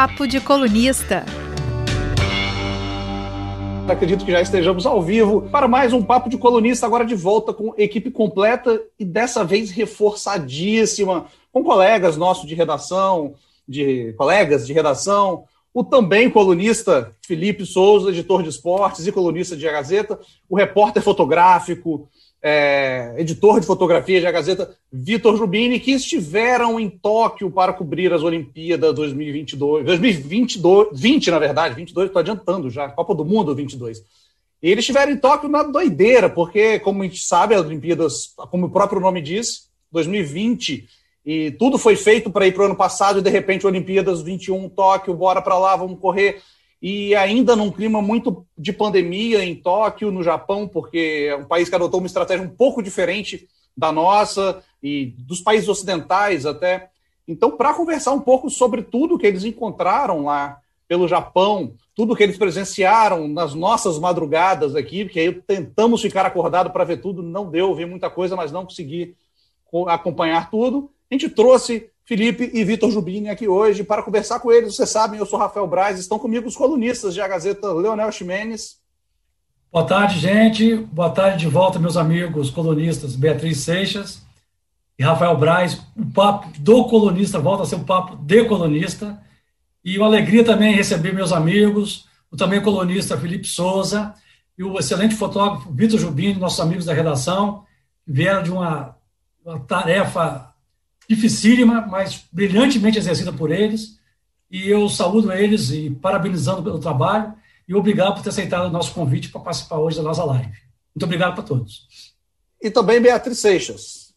Papo de Colunista. Acredito que já estejamos ao vivo para mais um Papo de Colunista, agora de volta com equipe completa e dessa vez reforçadíssima, com colegas nossos de redação, de colegas de redação, o também colunista Felipe Souza, editor de esportes e colunista de A Gazeta, o repórter fotográfico, é, editor de fotografia de A Gazeta, Vitor Rubini, que estiveram em Tóquio para cobrir as Olimpíadas 2022, 2022, 20 na verdade, 22, estou adiantando já, Copa do Mundo 22. E eles estiveram em Tóquio na doideira, porque, como a gente sabe, as Olimpíadas, como o próprio nome diz, 2020 e tudo foi feito para ir para o ano passado e de repente Olimpíadas 21 Tóquio, bora para lá, vamos correr. E ainda num clima muito de pandemia em Tóquio, no Japão, porque é um país que adotou uma estratégia um pouco diferente da nossa e dos países ocidentais até. Então, para conversar um pouco sobre tudo que eles encontraram lá pelo Japão, tudo que eles presenciaram nas nossas madrugadas aqui, porque aí tentamos ficar acordado para ver tudo, não deu, vi muita coisa, mas não consegui acompanhar tudo. A gente trouxe Felipe e Vitor Jubini aqui hoje para conversar com eles. Vocês sabem, eu sou Rafael Braz, estão comigo os colunistas de A Gazeta, Leonel Ximenes. Boa tarde, gente. Boa tarde de volta, meus amigos colunistas Beatriz Seixas e Rafael Braz. O papo do colunista volta a ser um papo de colunista. E uma alegria também receber meus amigos, o também colunista Felipe Souza e o excelente fotógrafo Vitor Jubini, nossos amigos da redação, que vieram de uma, uma tarefa dificílima, mas brilhantemente exercida por eles. E eu saúdo eles e parabenizando pelo trabalho e obrigado por ter aceitado o nosso convite para participar hoje da nossa live. Muito obrigado para todos. E também Beatriz Seixas.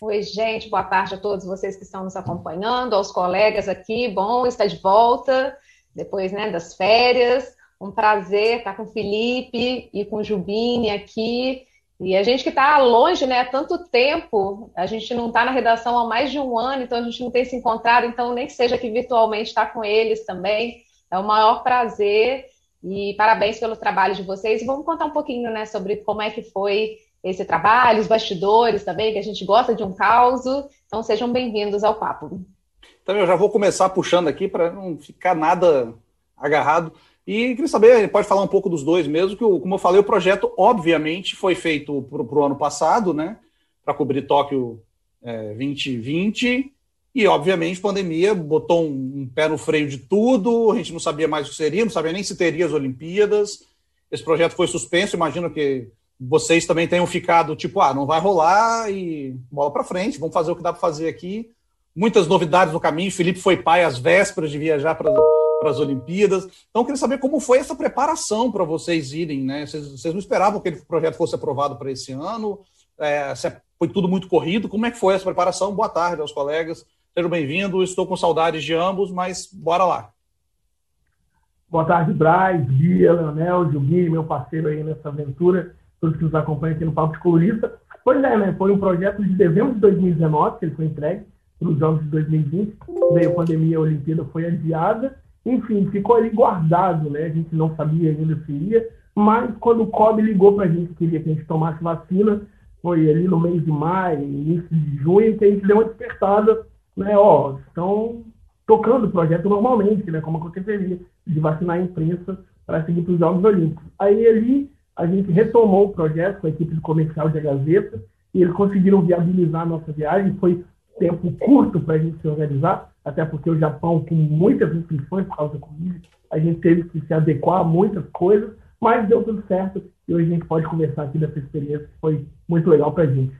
Oi, gente, boa tarde a todos vocês que estão nos acompanhando, aos colegas aqui. Bom estar de volta depois né, das férias. Um prazer estar com o Felipe e com o Jubini aqui. E a gente que está longe, né, há tanto tempo, a gente não está na redação há mais de um ano, então a gente não tem se encontrado, então nem que seja aqui virtualmente estar tá com eles também, é o maior prazer e parabéns pelo trabalho de vocês. E vamos contar um pouquinho, né, sobre como é que foi esse trabalho, os bastidores também, que a gente gosta de um caos. Então sejam bem-vindos ao papo. Então eu já vou começar puxando aqui para não ficar nada agarrado. E queria saber, pode falar um pouco dos dois mesmo, que, como eu falei, o projeto, obviamente, foi feito para o ano passado, né? Para cobrir Tóquio é, 2020. E, obviamente, pandemia botou um, um, pé no freio de tudo, a gente não sabia mais o que seria, não sabia nem se teria as Olimpíadas. Esse projeto foi suspenso, imagino que vocês também tenham ficado tipo, ah, não vai rolar e bola para frente, vamos fazer o que dá para fazer aqui. Muitas novidades no caminho. Felipe foi pai às vésperas de viajar para para as Olimpíadas. Então, eu queria saber como foi essa preparação para vocês irem, né? Vocês, vocês, não esperavam que o projeto fosse aprovado para esse ano? É, é, foi tudo muito corrido? Como é que foi essa preparação? Boa tarde aos colegas. Sejam bem-vindos. Estou com saudades de ambos, mas bora lá. Boa tarde, Braz, Bia, Leonel, Gilguinho, meu parceiro aí nessa aventura, todos que nos acompanham aqui no Papo de Colorista. Pois é, né? Foi um projeto de dezembro de 2019 que ele foi entregue para os Jogos de 2020. Veio a pandemia, a Olimpíada foi adiada enfim, ficou ali guardado, né? A gente não sabia ainda se ia, mas quando o COB ligou para a gente, queria que a gente tomasse vacina, foi ali no mês de maio, início de junho, que a gente deu uma despertada, né? Ó, estão tocando o projeto normalmente, né? Como aconteceria, de vacinar a imprensa para seguir para os Jogos Olímpicos. Aí ali a gente retomou o projeto com a equipe de comercial de A Gazeta, e eles conseguiram viabilizar a nossa viagem, foi tempo curto para a gente se organizar, até porque o Japão, com muitas restrições por causa da Covid, a gente teve que se adequar a muitas coisas, mas deu tudo certo e hoje a gente pode conversar aqui dessa experiência que foi muito legal para a gente.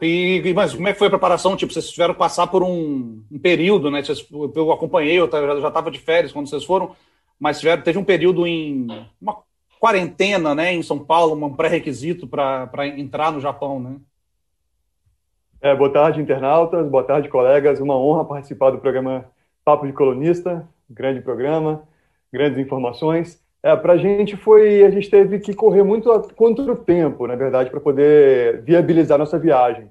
E, mas como é que foi a preparação? Tipo, vocês tiveram que passar por um, um período, né? Vocês, eu acompanhei, eu já estava de férias quando vocês foram, mas tiveram, teve um período em uma quarentena, né, em São Paulo, um pré-requisito para entrar no Japão, né? É, boa tarde, internautas. Boa tarde, colegas. Uma honra participar do programa Papo de Colunista. Grande programa, grandes informações. É, para a gente foi, a gente teve que correr muito contra o tempo, na verdade, para poder viabilizar nossa viagem.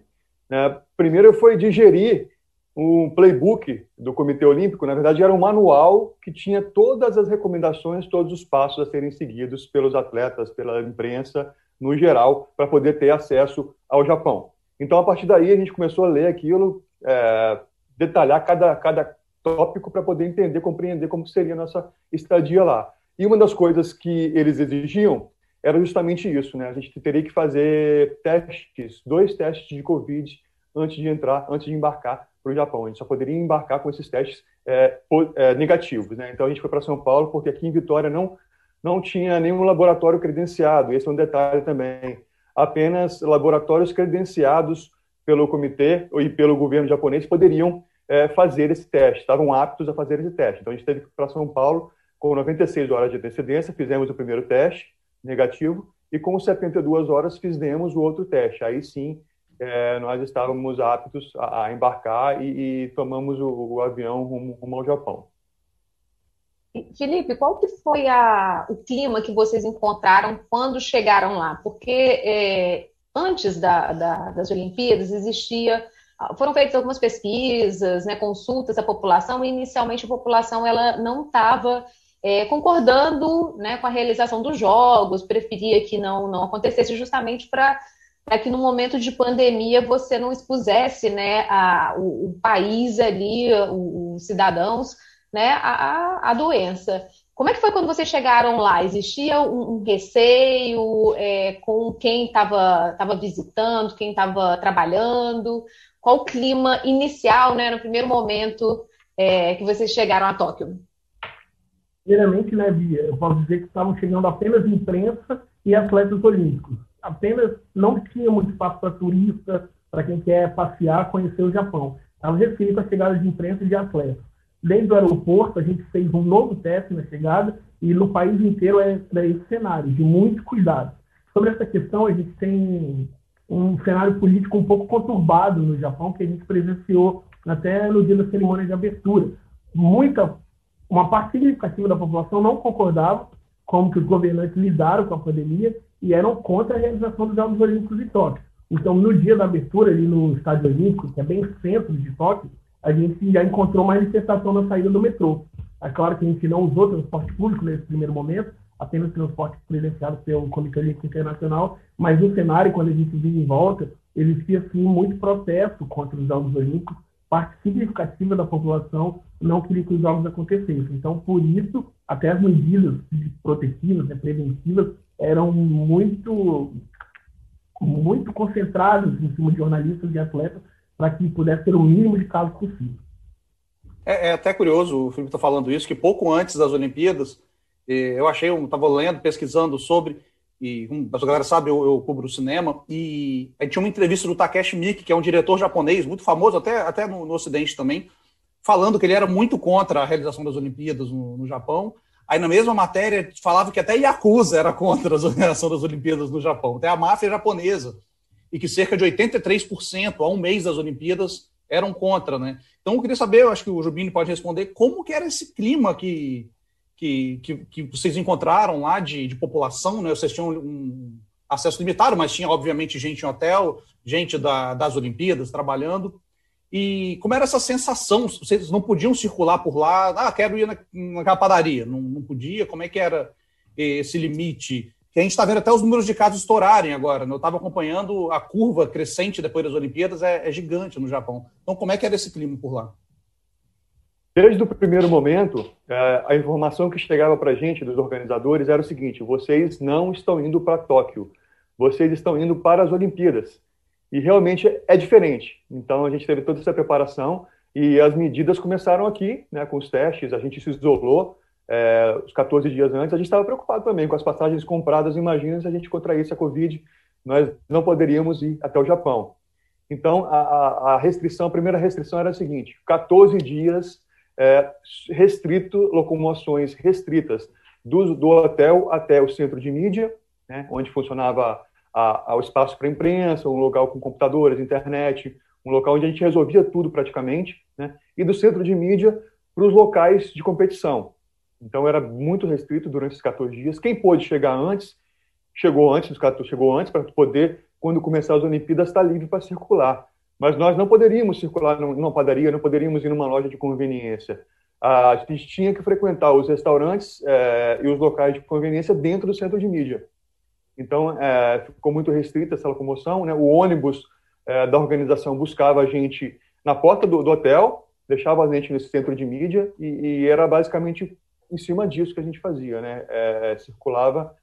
Né? Primeiro foi digerir um playbook do Comitê Olímpico, na verdade era um manual que tinha todas as recomendações, todos os passos a serem seguidos pelos atletas, pela imprensa no geral, para poder ter acesso ao Japão. Então, a partir daí, a gente começou a ler aquilo, é, detalhar cada, cada tópico para poder entender, compreender como seria a nossa estadia lá. E uma das coisas que eles exigiam era justamente isso, né? A gente teria que fazer testes, dois testes de Covid antes de entrar, antes de embarcar para o Japão. A gente só poderia embarcar com esses testes é, é, negativos, né? Então a gente foi para São Paulo porque aqui em Vitória não não tinha nenhum laboratório credenciado. Esse é um detalhe também. Apenas laboratórios credenciados pelo comitê e pelo governo japonês poderiam é, fazer esse teste, estavam aptos a fazer esse teste. Então a gente teve que ir para São Paulo com 96 horas de antecedência, fizemos o primeiro teste negativo e com 72 horas fizemos o outro teste. Aí sim é, nós estávamos aptos a, a embarcar e, e, tomamos o, o avião rumo, rumo, ao Japão. Felipe, qual que foi a, o clima que vocês encontraram quando chegaram lá? Porque é, antes da, da, das Olimpíadas existia foram feitas algumas pesquisas, né, consultas à população, e inicialmente a população ela não estava é, concordando né, com a realização dos jogos, preferia que não, não acontecesse justamente para que no momento de pandemia você não expusesse né, a, o, o país ali, os cidadãos, né, a, a doença. Como é que foi quando vocês chegaram lá? Existia um, um receio é, com quem estava visitando, quem estava trabalhando? Qual o clima inicial, né, no primeiro momento é, que vocês chegaram a Tóquio? Primeiramente, né, Bia, eu posso dizer que estavam chegando apenas imprensa e atletas olímpicos apenas não tinha muito espaço para turista, para quem quer passear, conhecer o Japão. Estava restrito à chegada de imprensa e de atletas. Dentro do aeroporto, a gente fez um novo teste na chegada e no país inteiro é, é esse cenário, de muito cuidado. Sobre essa questão, a gente tem um cenário político um pouco conturbado no Japão, que a gente presenciou até no dia da cerimônia de abertura. Muita, uma parte significativa da população não concordava como que os governantes lidaram com a pandemia e eram contra a realização dos Jogos Olímpicos de Tóquio. Então, no dia da abertura, ali no Estádio Olímpico, que é bem centro de Tóquio, a gente já encontrou manifestação na saída do metrô. É claro que a gente não usou transporte público nesse primeiro momento, apenas transporte credenciado pelo Comitê Olímpico Internacional, mas no cenário, quando a gente vinha em volta, existia sim muito protesto contra os Jogos Olímpicos, parte significativa da população não queria que os jogos acontecessem. Então, por isso, até as medidas protetivas, né, preventivas, eram muito, muito concentrados em cima de jornalistas e atletas para que pudesse ter o mínimo de casos possível. É, é, até curioso o Felipe está falando isso, que pouco antes das Olimpíadas, eh, eu achei, estava lendo, pesquisando sobre, e um, a galera sabe, eu, eu cubro cinema, e aí tinha uma entrevista do Takeshi Miki, que é um diretor japonês, muito famoso até, até no, no Ocidente também, falando que ele era muito contra a realização das Olimpíadas no, no Japão, Aí na mesma matéria falava que até Yakuza era contra a organização das Olimpíadas no Japão, até a máfia japonesa, e que cerca de 83% a um mês das Olimpíadas eram contra, né? Então eu queria saber, eu acho que o Jubini pode responder, como que era esse clima que, que, que, que vocês encontraram lá de, de população, né? Vocês tinham um acesso limitado, mas tinha obviamente gente em hotel, gente da, das Olimpíadas trabalhando. E como era essa sensação? Vocês não podiam circular por lá? Ah, quero ir na, naquela padaria. Não, não podia? Como é que era esse limite? Que a gente está vendo até os números de casos estourarem agora. Né? Eu estava acompanhando a curva crescente depois das Olimpíadas, é, é, gigante no Japão. Então, como é que era esse clima por lá? Desde o primeiro momento, é, a informação que chegava para a gente dos organizadores era o seguinte: vocês não estão indo para Tóquio, vocês estão indo para as Olimpíadas. E realmente é diferente. Então a gente teve toda essa preparação e as medidas começaram aqui, né, com os testes. A gente se isolou é, os 14 dias antes. A gente estava preocupado também com as passagens compradas. Imagina se a gente contraísse a Covid, nós não poderíamos ir até o Japão. Então a, a restrição, a primeira restrição era a seguinte: 14 dias é, restrito, locomoções restritas do, do hotel até o centro de mídia, né, onde funcionava a, ao espaço para imprensa, um local com computadores, internet, um local onde a gente resolvia tudo praticamente, né? e do centro de mídia para os locais de competição. Então era muito restrito durante esses 14 dias. Quem pôde chegar antes, chegou antes, os 14 chegou antes para poder, quando começar as Olimpíadas, estar livre para circular. Mas nós não poderíamos circular numa padaria, não poderíamos ir numa loja de conveniência. A gente tinha que frequentar os restaurantes é, e os locais de conveniência dentro do centro de mídia. Então, é, ficou muito restrita essa locomoção. Né? O ônibus é, da organização buscava a gente na porta do, do, hotel, deixava a gente nesse centro de mídia e, e era basicamente em cima disso que a gente fazia, né? É, circulava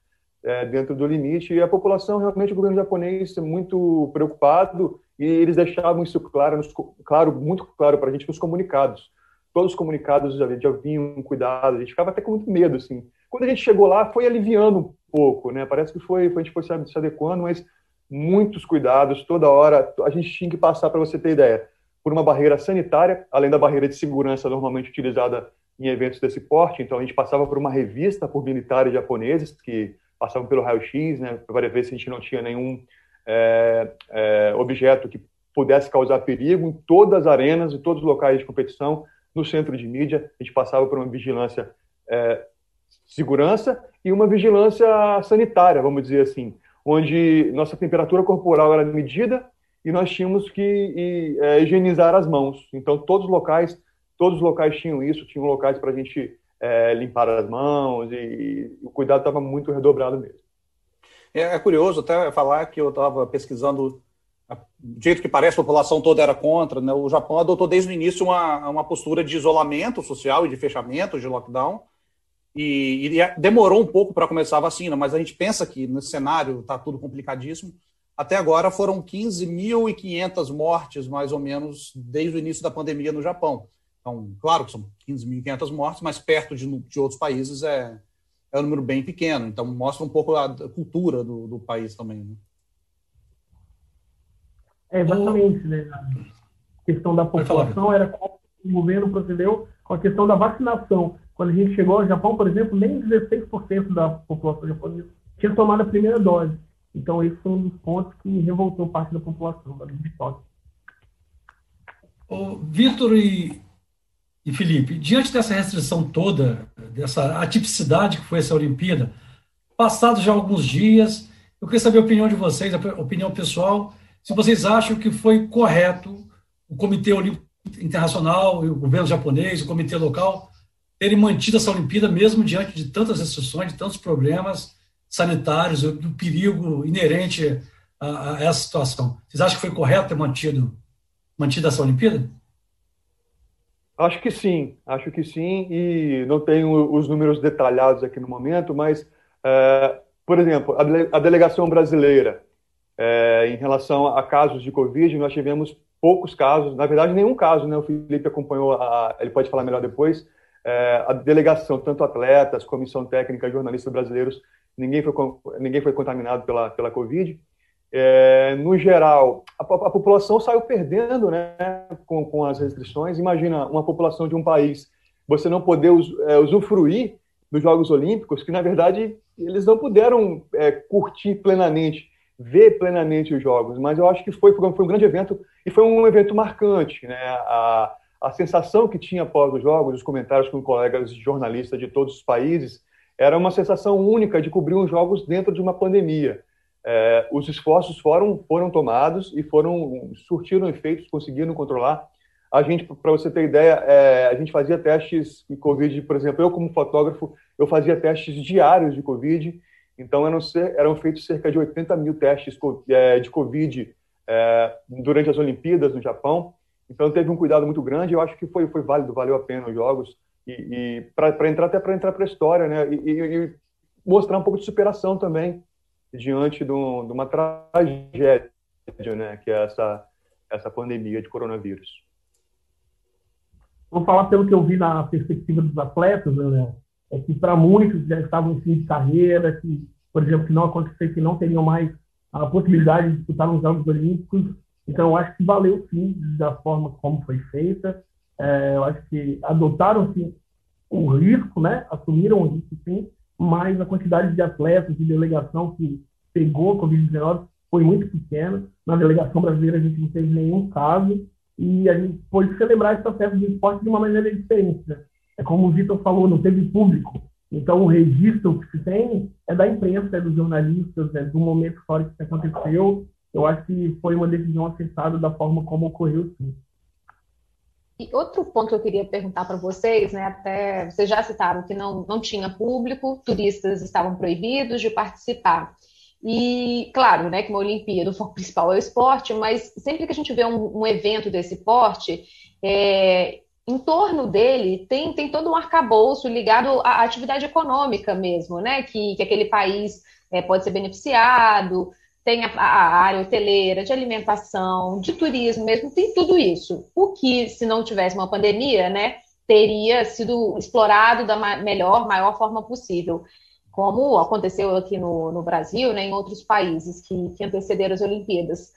é, dentro do limite e a população realmente o governo japonês muito preocupado e eles deixavam isso claro, nos, claro muito claro para a gente nos comunicados. Todos os comunicados já, já vinham cuidado, a gente ficava até com muito medo assim. Quando a gente chegou lá, foi aliviando um pouco, né? Parece que foi, foi a gente foi se adequando, mas muitos cuidados toda hora. A gente tinha que passar para você ter ideia por uma barreira sanitária, além da barreira de segurança normalmente utilizada em eventos desse porte. Então, a gente passava por uma revista por militares japoneses que passavam pelo raio-x, né, para ver se a gente não tinha nenhum é, é, objeto que pudesse causar perigo em todas as arenas, em todos os locais de competição, no centro de mídia. A gente passava por uma vigilância é, segurança e uma vigilância sanitária, vamos dizer assim, onde nossa temperatura corporal era medida e nós tínhamos que e, é, higienizar as mãos. Então, todos os locais, todos os locais tinham isso, tinham locais para a gente é, limpar as mãos e, e o cuidado estava muito redobrado mesmo. É, é, curioso até falar que eu estava pesquisando do jeito que parece, a população toda era contra. Né? O Japão adotou desde o início uma, uma postura de isolamento social e de fechamento, de lockdown. E, e demorou um pouco para começar a vacina, mas a gente pensa que nesse cenário está tudo complicadíssimo. Até agora foram 15.500 mortes, mais ou menos, desde o início da pandemia no Japão. Então, claro que são 15.500 mortes, mas perto de, de outros países é, é um número bem pequeno. Então, mostra um pouco a cultura do, do país também. Né? É, exatamente. Né? A questão da população era como o governo procedeu com a questão da vacinação. Quando a gente chegou ao Japão, por exemplo, nem 16% da população japonesa tinha tomado a primeira dose. Então, esse foi um dos pontos que revoltou parte da população da Tóquio. Vitor e, e Felipe, diante dessa restrição toda, dessa atipicidade que foi essa Olimpíada, passados já alguns dias, eu queria saber a opinião de vocês, a opinião pessoal, se vocês acham que foi correto o Comitê Olímpico Internacional, o governo japonês, o comitê local, terem mantido essa Olimpíada mesmo diante de tantas restrições, de tantos problemas, sanitários, do perigo inerente a, a, essa situação. Vocês acham que foi correto ter mantido, mantido essa Olimpíada? Acho que sim, acho que sim, e não tenho os números detalhados aqui no momento, mas, é, por exemplo, a, dele, a delegação brasileira, é, em relação a casos de Covid, nós tivemos poucos casos, na verdade, nenhum caso, né? O Felipe acompanhou, a, ele pode falar melhor depois, é, a delegação, tanto atletas, comissão técnica, jornalistas brasileiros, ninguém foi, ninguém foi contaminado pela, pela Covid. É, no geral, a, a, população saiu perdendo né, com, com as restrições. Imagina uma população de um país, você não poder us, é, usufruir dos Jogos Olímpicos, que na verdade eles não puderam é, curtir plenamente, ver plenamente os Jogos. Mas eu acho que foi, foi um grande evento e foi um evento marcante. Né? A, a sensação que tinha após os Jogos, os comentários com colegas jornalistas de todos os países, era uma sensação única de cobrir os jogos dentro de uma pandemia. É, os esforços foram, foram tomados e foram surtiram efeitos, conseguiram controlar. A gente, para você ter ideia, é, a gente fazia testes de Covid, por exemplo, eu como fotógrafo, eu fazia testes diários de Covid, então eram, eram feitos cerca de 80 mil testes é, de Covid é, durante as Olimpíadas no Japão, então teve um cuidado muito grande, eu acho que foi, foi válido, valeu a pena os jogos, e, e para entrar até para entrar para a história, né? E, e, mostrar um pouco de superação também diante de, um, de uma tragédia, né? Que é essa essa pandemia de coronavírus. Vou falar pelo que eu vi na perspectiva dos atletas, né? É que para muitos já estavam em fim de carreira, que, por exemplo, que não aconteceu, que não teriam mais a possibilidade de disputar nos Jogos Olímpicos. Então, eu acho que valeu sim da forma como foi feita. É, eu acho que adotaram-se o risco, né? assumiram o risco sim, mas a quantidade de atletas de delegação que pegou Covid-19 foi muito pequena. Na delegação brasileira a gente não teve nenhum caso e a gente pôde celebrar esse processo de esporte de uma maneira diferente. Né? É como o Vitor falou, não teve público. Então o registro que se tem é da imprensa, é dos jornalistas, é do momento histórico que aconteceu. Eu acho que foi uma decisão acertada da forma como ocorreu, sim. E outro ponto que eu queria perguntar para vocês, né, até vocês já citaram que não, não tinha público, turistas estavam proibidos de participar. E, claro, né, que uma Olimpíada, o foco principal é o esporte, mas sempre que a gente vê um, um evento desse porte, é, em torno dele tem, tem todo um arcabouço ligado à atividade econômica mesmo, né? Que, que aquele país é, pode ser beneficiado, tem a, a, área hoteleira, de alimentação, de turismo mesmo, tem tudo isso. O que, se não tivesse uma pandemia, né, teria sido explorado da melhor, maior forma possível, como aconteceu aqui no, no Brasil, né, em outros países que, que antecederam as Olimpíadas.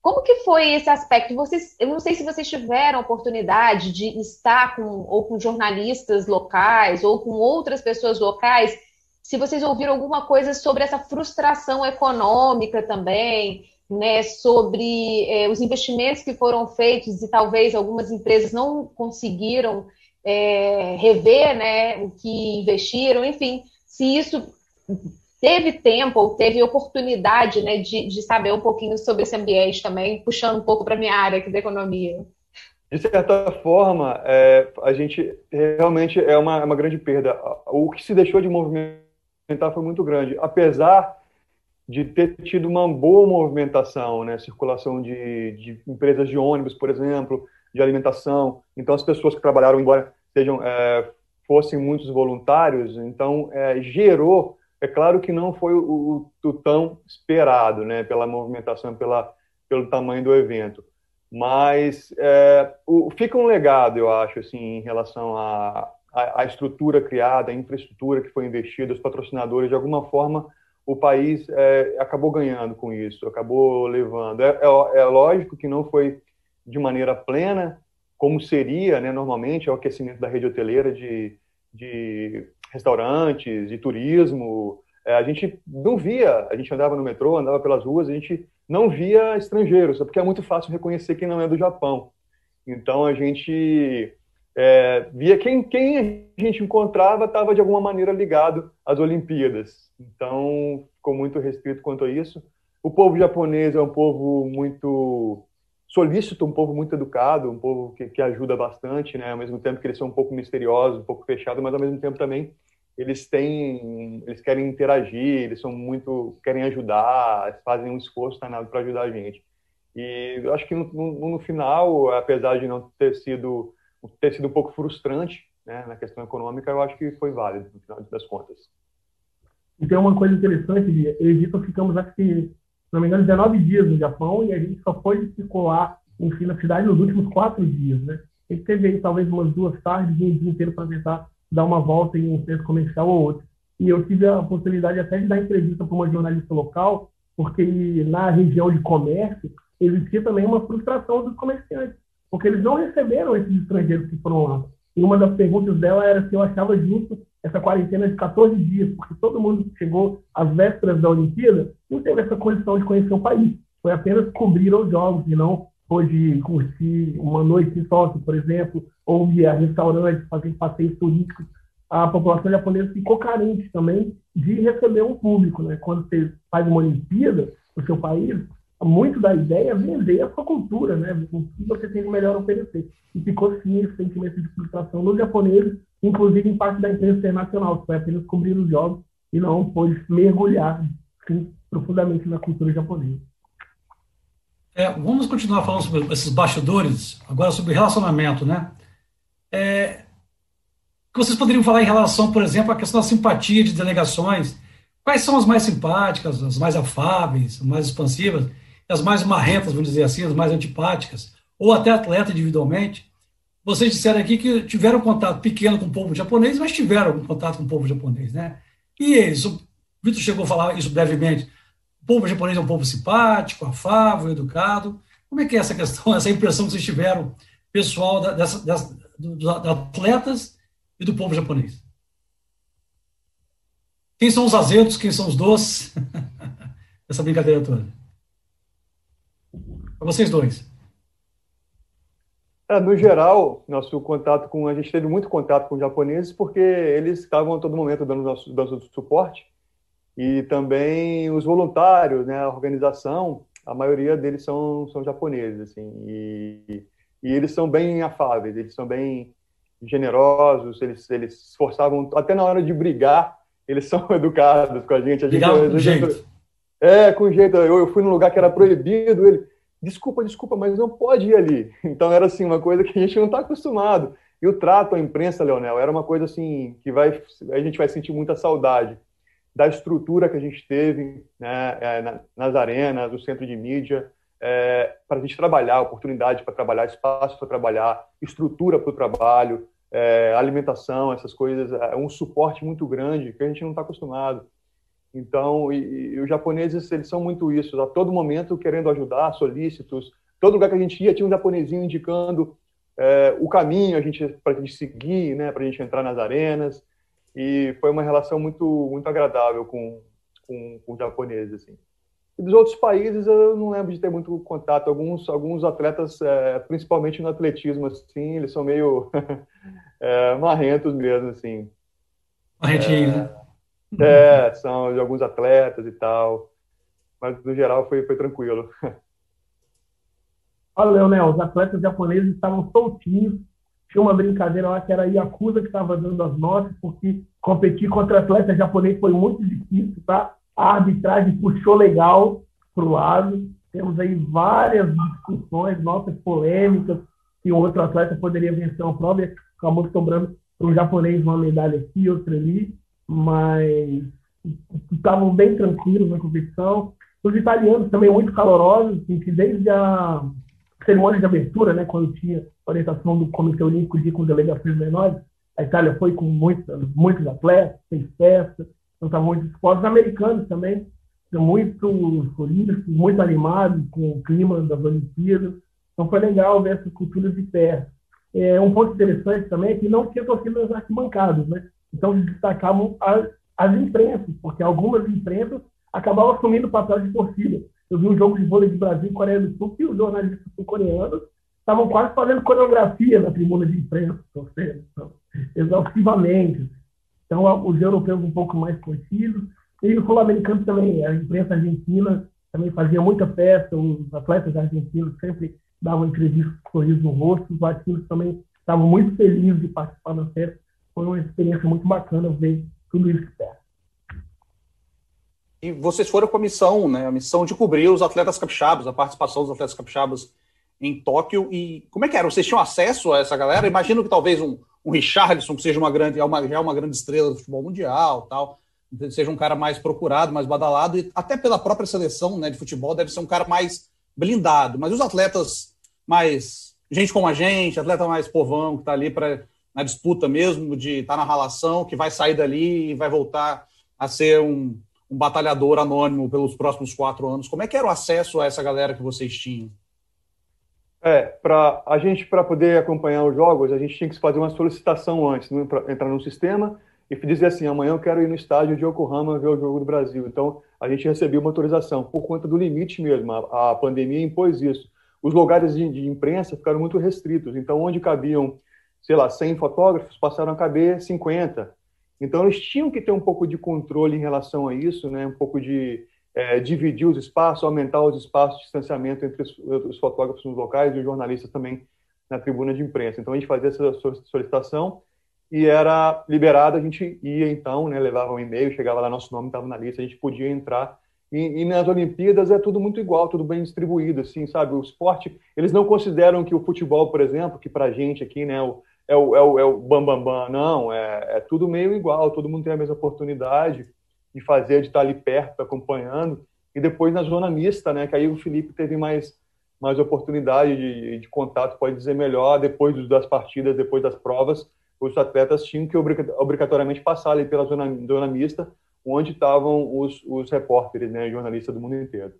Como que foi esse aspecto? Vocês, eu não sei se vocês tiveram oportunidade de estar com ou com jornalistas locais ou com outras pessoas locais, se vocês ouviram alguma coisa sobre essa frustração econômica também, né, sobre é, os investimentos que foram feitos e talvez algumas empresas não conseguiram é, rever né, o que investiram, enfim, se isso teve tempo ou teve oportunidade né, de, de saber um pouquinho sobre esse ambiente também, puxando um pouco para a minha área aqui da economia. De certa forma, é, a gente realmente é uma, é uma grande perda. O que se deixou de movimentar foi muito grande, apesar de ter tido uma boa movimentação, né? circulação de, de empresas de ônibus, por exemplo, de alimentação. Então, as pessoas que trabalharam, embora sejam, é, fossem muitos voluntários, então é, gerou é claro que não foi o, o tão esperado, né, pela movimentação, pela, pelo tamanho do evento, mas é, o, fica um legado, eu acho, assim, em relação à a, a, estrutura criada, a infraestrutura que foi investida, os patrocinadores, de alguma forma, o país é, acabou ganhando com isso, acabou levando. É, é, é, lógico que não foi de maneira plena, como seria, né, normalmente, é o aquecimento da rede hoteleira de, de restaurantes, de turismo. É, a gente não via, a gente andava no metrô, andava pelas ruas, a gente não via estrangeiros, porque é muito fácil reconhecer quem não é do Japão. Então a gente é, via quem, quem a gente encontrava estava de alguma maneira ligado às Olimpíadas. Então ficou muito restrito quanto a isso. O povo japonês é um povo muito solícito, um povo muito educado, um povo que, que ajuda bastante, né? Ao mesmo tempo que eles são um pouco misteriosos, um pouco fechados, mas ao mesmo tempo também eles têm, eles querem interagir, eles são muito, querem ajudar, fazem um esforço danado para ajudar a gente. E eu acho que no, no, no, final, apesar de não ter sido, ter sido um pouco frustrante, né, na questão econômica, eu acho que foi válido no final das contas. E tem uma coisa interessante, eu e Vitor ficamos, acho que não me engano, 19 dias no Japão e a gente só foi circular enfim, na cidade nos últimos quatro dias, né? A gente teve aí talvez umas duas tardes e um dia inteiro para tentar dar uma volta em um centro comercial ou outro. E eu tive a possibilidade até de dar entrevista para uma jornalista local, porque na região de comércio existia também uma frustração dos comerciantes, porque eles não receberam esses estrangeiros que foram lá. E uma das perguntas dela era se eu achava justo essa quarentena de 14 dias, porque todo mundo que chegou às vésperas da Olimpíada não teve essa condição de conhecer o país. Foi apenas cobrir os jogos e não pôde curtir uma noite em Tóquio, por exemplo, ou ir a restaurantes, fazer passeios turísticos. A população japonesa ficou carente também de receber um público. Né? Quando você faz uma Olimpíada no seu país, muito da ideia é vender a sua cultura, né? o que você tem de melhor a oferecer. E ficou sim esse sentimento de frustração nos japoneses, inclusive em parte da imprensa internacional, que foi apenas cobrir os jogos e não pôde mergulhar sim, profundamente na cultura japonesa. É, vamos continuar falando sobre esses bastidores, agora sobre relacionamento, né? É, que vocês poderiam falar em relação, por exemplo, à questão da simpatia de delegações. Quais são as mais simpáticas, as mais afáveis, as mais expansivas, as mais marrentas, vamos dizer assim, as mais antipáticas, ou até atleta individualmente? Vocês disseram aqui que tiveram contato pequeno com o povo japonês, mas tiveram contato com o povo japonês, né? E eles, o Vitor chegou a falar isso brevemente, o povo japonês é um povo simpático, afável, educado. Como é que é essa questão, essa impressão que vocês tiveram, pessoal, dessa, dessa, dos atletas e do povo japonês? Quem são os azedos, quem são os doces? essa brincadeira toda. Para vocês dois. É, no geral, nosso contato com a gente teve muito contato com os japoneses porque eles estavam a todo momento dando nosso, dando suporte e também os voluntários, né, a organização, a maioria deles são são japoneses assim e, e eles são bem afáveis, eles são bem generosos, eles eles se esforçavam até na hora de brigar, eles são educados com a gente. A gente, com jeito. É, com jeito. Eu, eu fui num lugar que era proibido, ele desculpa, desculpa, mas não pode ir ali. Então era assim, uma coisa que a gente não está acostumado. E o trato à imprensa, Leonel, era uma coisa assim que vai, a gente vai sentir muita saudade da estrutura que a gente teve né, é, nas arenas, no centro de mídia, é, para a gente trabalhar, oportunidade para trabalhar, espaço para trabalhar, estrutura para o trabalho, é, alimentação, essas coisas, é um suporte muito grande que a gente não está acostumado. Então, e, e, os japoneses, eles são muito isso, a todo momento querendo ajudar, solícitos. Todo lugar que a gente ia tinha um japonesinho indicando é, o caminho a gente para a gente seguir, né, para a gente entrar nas arenas. E foi uma relação muito muito agradável com com, com os japoneses assim. E dos outros países eu não lembro de ter muito contato. Alguns alguns atletas, é, principalmente no atletismo, assim, eles são meio é, marrentos mesmo, assim. Marrentinho, né? É, são de alguns atletas e tal. Mas, no geral, foi, foi tranquilo. Olha, Leonel, os atletas japoneses estavam soltinhos. Tinha uma brincadeira lá que era a Yakuza que estava dando as notas, porque competir contra atleta japonês foi muito difícil, tá? A arbitragem puxou legal para o lado. Temos aí várias discussões, notas polêmicas, que um outro atleta poderia vencer uma prova e acabou sobrando para um japonês uma medalha aqui, outra ali mas estavam bem tranquilos na competição. Os italianos também muito calorosos, assim, que desde a cerimônia de abertura, né, quando tinha orientação do Comitê Olímpico de com delegações menores, a Itália foi com muitos, muitos atletas, fez festa, então estavam muito dispostos. Os americanos também, muito solícitos, muito animados com o clima das Olimpíadas. Então foi legal ver essas culturas de perto. É, um ponto interessante também é que não tinha torcida nas arquibancadas, né? Então, destacavam as, as imprensas, porque algumas imprensas acabavam assumindo o papel de torcida. Eu vi um jogo de vôlei de Brasil e Coreia do Sul que os jornalistas sul-coreanos estavam quase fazendo coreografia na tribuna de imprensa, torcendo, então, exaustivamente. Então, os europeus um pouco mais conhecidos, e os sul-americanos também, a imprensa argentina também fazia muita festa, os atletas argentinos sempre davam entrevistas com sorriso no rosto, os latinos também estavam muito felizes de participar da festa foi uma experiência muito bacana ver tudo isso de perto. E vocês foram com a missão, né? A missão de cobrir os atletas capixabas, a participação dos atletas capixabas em Tóquio. E como é que era? Vocês tinham acesso a essa galera? Imagino que talvez um, um Richarlison, que seja uma grande, é já é uma grande estrela do futebol mundial, tal, seja um cara mais procurado, mais badalado, e até pela própria seleção né, de futebol deve ser um cara mais blindado. Mas os atletas mais. gente como a gente, atleta mais povão, que está ali para na disputa mesmo, de estar tá na relação, que vai sair dali e vai voltar a ser um, um batalhador anônimo pelos próximos quatro anos. Como é que era o acesso a essa galera que vocês tinham? É, para a gente para poder acompanhar os jogos, a gente tinha que fazer uma solicitação antes, né, para entrar no sistema e dizer assim, amanhã eu quero ir no estádio de Yokohama ver o jogo do Brasil. Então, a gente recebeu uma autorização por conta do limite mesmo. A, a pandemia impôs isso. Os lugares de, de imprensa ficaram muito restritos. Então, onde cabiam sei lá, 100 fotógrafos, passaram a caber 50. Então, eles tinham que ter um pouco de controle em relação a isso, né? um pouco de é, dividir os espaços, aumentar os espaços de distanciamento entre os, os, fotógrafos nos locais e os jornalistas também na tribuna de imprensa. Então, a gente fazia essa solicitação e era liberado, a gente ia então, né, levava um e-mail, chegava lá, nosso nome estava na lista, a gente podia entrar. E, e, nas Olimpíadas é tudo muito igual, tudo bem distribuído, assim, sabe? O esporte, eles não consideram que o futebol, por exemplo, que para a gente aqui, né, o, é o, é o, é o bam, bam, bam. Não, é, é tudo meio igual, todo mundo tem a mesma oportunidade de fazer, de estar ali perto, acompanhando. E depois na zona mista, né, que aí o Felipe teve mais, mais oportunidade de, de contato, pode dizer melhor, depois das partidas, depois das provas, os atletas tinham que obrigatoriamente passar ali pela zona, zona mista, onde estavam os, os repórteres, né, jornalistas do mundo inteiro.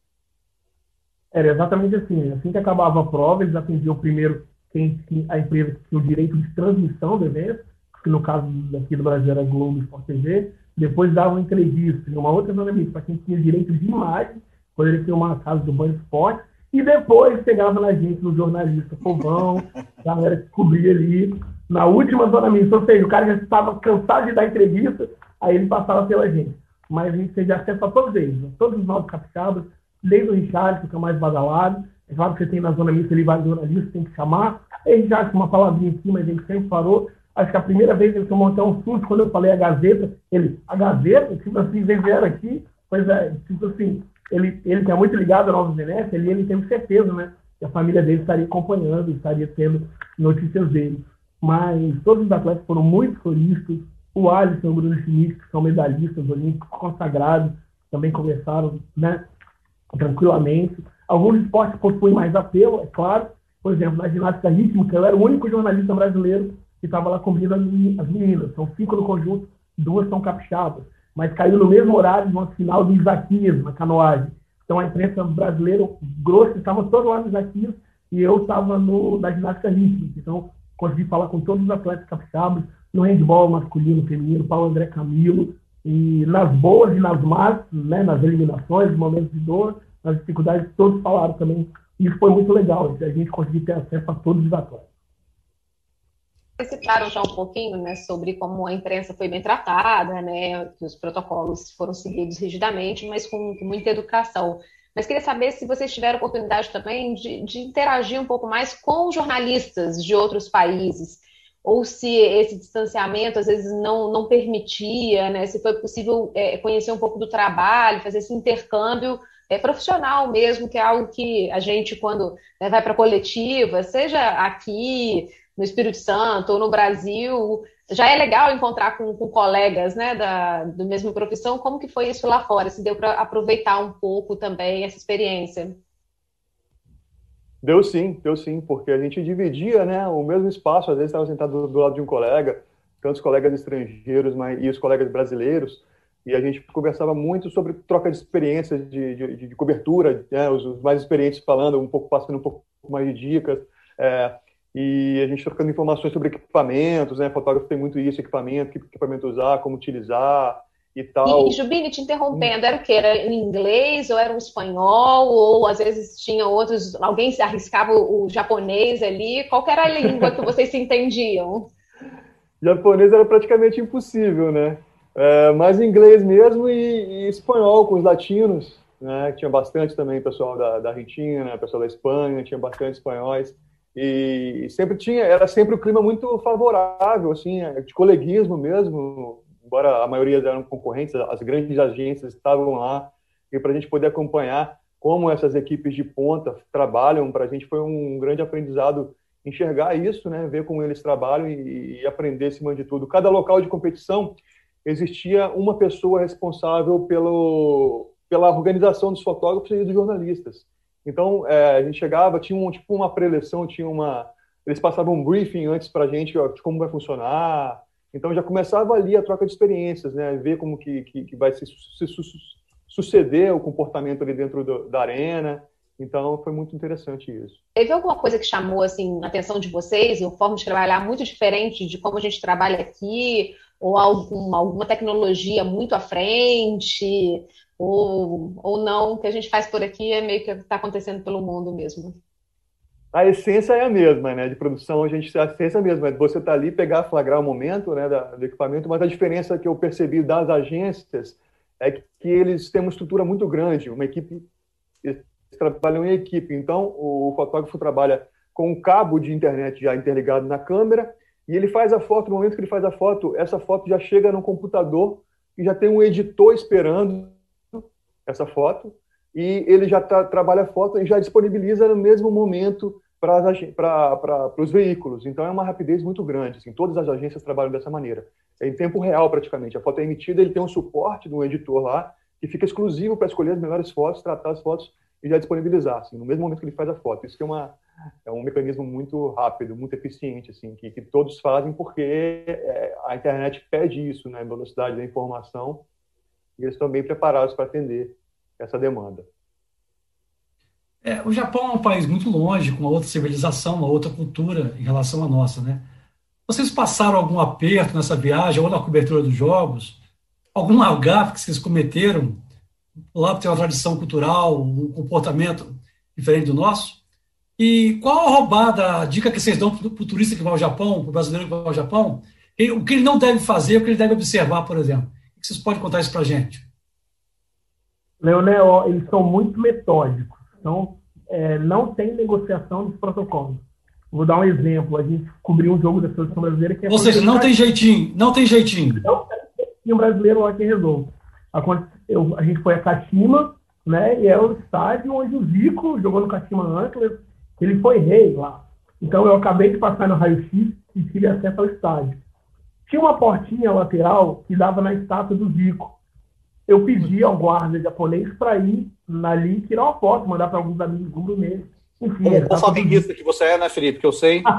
Era exatamente assim. Assim que acabava a prova, eles atendiam primeiro quem, a empresa que tinha o direito de transmissão do evento, que no caso daqui do Brasil era Globo Sport TV, depois dava uma entrevista em uma outra zona mista para quem tinha direito de imagem, poderia ter uma casa do Banho Esporte, e depois chegava na gente, no jornalista Povão, a galera que cobria ali, na última zona mista, ou seja, o cara já estava cansado de dar entrevista, aí ele passava pela gente. Mas a gente teve acesso a todos eles, todos os novos capixabas, desde o Richard, que é o mais badalado, é claro que você tem na zona mista ali vários jornalistas, tem que chamar. Ele já acha uma palavrinha em cima, a gente sempre falou. Acho que a primeira vez ele tomou até um susto quando eu falei a Gazeta. Ele, a Gazeta? Tipo assim, vem vieram aqui. Pois é, tipo assim, ele, ele que é muito ligado ao Nova Venécia, ele, ele teve certeza, né? Que a família dele estaria acompanhando, estaria tendo notícias dele. mas todos os atletas foram muito solistas. O Alisson o Bruno Schmidt, que são medalhistas olímpicos consagrados, também conversaram né, tranquilamente. Alguns esportes possuem mais apelo, é claro. Por exemplo, na ginástica rítmica, eu era o único jornalista brasileiro que estava lá cobrindo as meninas. São cinco no conjunto, duas são capixabas. Mas caiu no mesmo horário no final do Isaquias, na canoagem. Então a imprensa brasileira, grossa, estava todo lá no Isaquias e eu estava na ginástica rítmica. Então consegui falar com todos os atletas capixabas, no handball masculino, feminino, Paulo André Camilo, e nas boas e nas más, né, nas eliminações, nos momentos de dor, nas dificuldades, todos falaram também. E foi muito legal, a gente conseguir ter acesso a todos os atletas. Vocês citaram já um pouquinho né, sobre como a imprensa foi bem tratada, né, que os protocolos foram seguidos rigidamente, mas com, com muita educação. Mas queria saber se vocês tiveram oportunidade também de, de interagir um pouco mais com jornalistas de outros países, ou se esse distanciamento às vezes não, não permitia, né? se foi possível é, conhecer um pouco do trabalho, fazer esse intercâmbio é, profissional mesmo, que é algo que a gente, quando né, vai para coletiva, seja aqui no Espírito Santo ou no Brasil, já é legal encontrar com, com colegas né, da do mesma profissão. Como que foi isso lá fora? Se deu para aproveitar um pouco também essa experiência? Deu sim, deu sim, porque a gente dividia né, o mesmo espaço, às vezes estava sentado do lado de um colega, tantos colegas estrangeiros mas, e os colegas brasileiros, e a gente conversava muito sobre troca de experiências de, de, de cobertura, né, os, os, mais experientes falando, um pouco passando um pouco mais de dicas, é, e a gente trocando informações sobre equipamentos, né, fotógrafo tem muito isso, equipamento, que equipamento usar, como utilizar, e tal. E, e Jubini, te interrompendo, era o que? Era em inglês ou era um espanhol? Ou às vezes tinha outros, alguém se arriscava o, japonês ali? Qual era a língua que vocês se entendiam? japonês era praticamente impossível, né? É, mas inglês mesmo e, e, espanhol com os latinos, né? Tinha bastante também pessoal da, da Argentina, pessoal da Espanha, tinha bastante espanhóis. E sempre tinha, era sempre o um clima muito favorável, assim, de coleguismo mesmo, embora a maioria eram concorrentes, as grandes agências estavam lá, e para a gente poder acompanhar como essas equipes de ponta trabalham, para a gente foi um grande aprendizado enxergar isso, né, ver como eles trabalham e, e aprender acima de tudo. Cada local de competição existia uma pessoa responsável pelo, pela organização dos fotógrafos e dos jornalistas. Então, é, a gente chegava, tinha um, tipo uma preleção, tinha uma... Eles passavam um briefing antes para a gente ó, de como vai funcionar, então já começava ali a troca de experiências, né? Ver como que, que, que vai se, se, suceder o comportamento ali dentro do, da arena. Então foi muito interessante isso. Teve alguma coisa que chamou assim a atenção de vocês, uma forma de trabalhar muito diferente de como a gente trabalha aqui, ou alguma, alguma tecnologia muito à frente, ou, ou não, o que a gente faz por aqui é meio que está acontecendo pelo mundo mesmo? a essência é a mesma, né? De produção, a gente a essência é a mesma. Você tá ali, pegar, flagrar o momento, né, da, do equipamento, mas a diferença que eu percebi das agências é que, que eles têm uma estrutura muito grande, uma equipe, eles trabalham em equipe. Então, o fotógrafo trabalha com um cabo de internet já interligado na câmera e ele faz a foto, no momento que ele faz a foto, essa foto já chega no computador e já tem um editor esperando essa foto e ele já tá, trabalha a foto e já disponibiliza no mesmo momento para os veículos. Então é uma rapidez muito grande. Assim, todas as agências trabalham dessa maneira. É em tempo real praticamente. A foto é emitida, ele tem um suporte de um editor lá que fica exclusivo para escolher as melhores fotos, tratar as fotos e já disponibilizar, assim, no mesmo momento que ele faz a foto. Isso é, uma, é um mecanismo muito rápido, muito eficiente, assim, que, que todos fazem porque é, a internet pede isso, né, velocidade da informação, e eles estão bem preparados para atender essa demanda. É, o Japão é um país muito longe, com uma outra civilização, uma outra cultura em relação à nossa, né? Vocês passaram algum aperto nessa viagem ou na cobertura dos jogos? Algum gafe que vocês cometeram? Lá tem uma tradição cultural, um comportamento diferente do nosso? E qual a roubada, a dica que vocês dão para o turista que vai ao Japão, para o brasileiro que vai ao Japão? O que ele não deve fazer, o que ele deve observar, por exemplo? O que vocês podem contar isso para a gente? Leonel, eles são muito metódicos. Então, é, não tem negociação dos protocolos. Vou dar um exemplo. A gente cobriu um jogo da seleção brasileira que é Ou seja, não tem jeitinho, não tem jeitinho. Não tem jeitinho brasileiro lá que resolve. Eu, a gente foi a Kashima, né? E é o estádio onde o Zico jogou no Kashima Antlers. Ele foi rei lá. Então eu acabei de passar no raio-x e tive acesso ao estádio. Tinha uma portinha lateral que dava na estátua do Zico. Eu pedi ao guarda japonês para ir ali tirar uma foto, mandar para alguns amigos do nele. Como qual flamenguista que você é, né, Felipe? Que eu sei.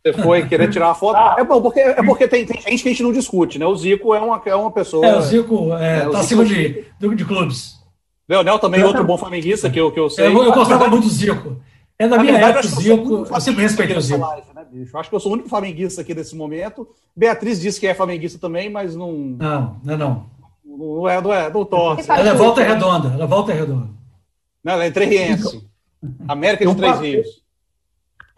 Você foi querer tirar uma foto. Ah, é bom, porque, é porque tem, tem, gente que a gente não discute, né? O Zico é uma, é uma pessoa. É, o Zico é, é, tá acima de, de, de clubes. Leonel também é outro bom flamenguista que eu, que eu sei. Eu, eu gostava muito do Zico. É da minha verdade, época, o Zico. Eu sempre respeitei o Zico. Live, né? Acho que eu sou o único flamenguista aqui nesse momento. Beatriz disse que é flamenguista também, mas não. Não, não é não. Não é, não é, não torce. Ela é volta redonda, ela é volta redonda. Não, ela é entrerriense. América de Três Rios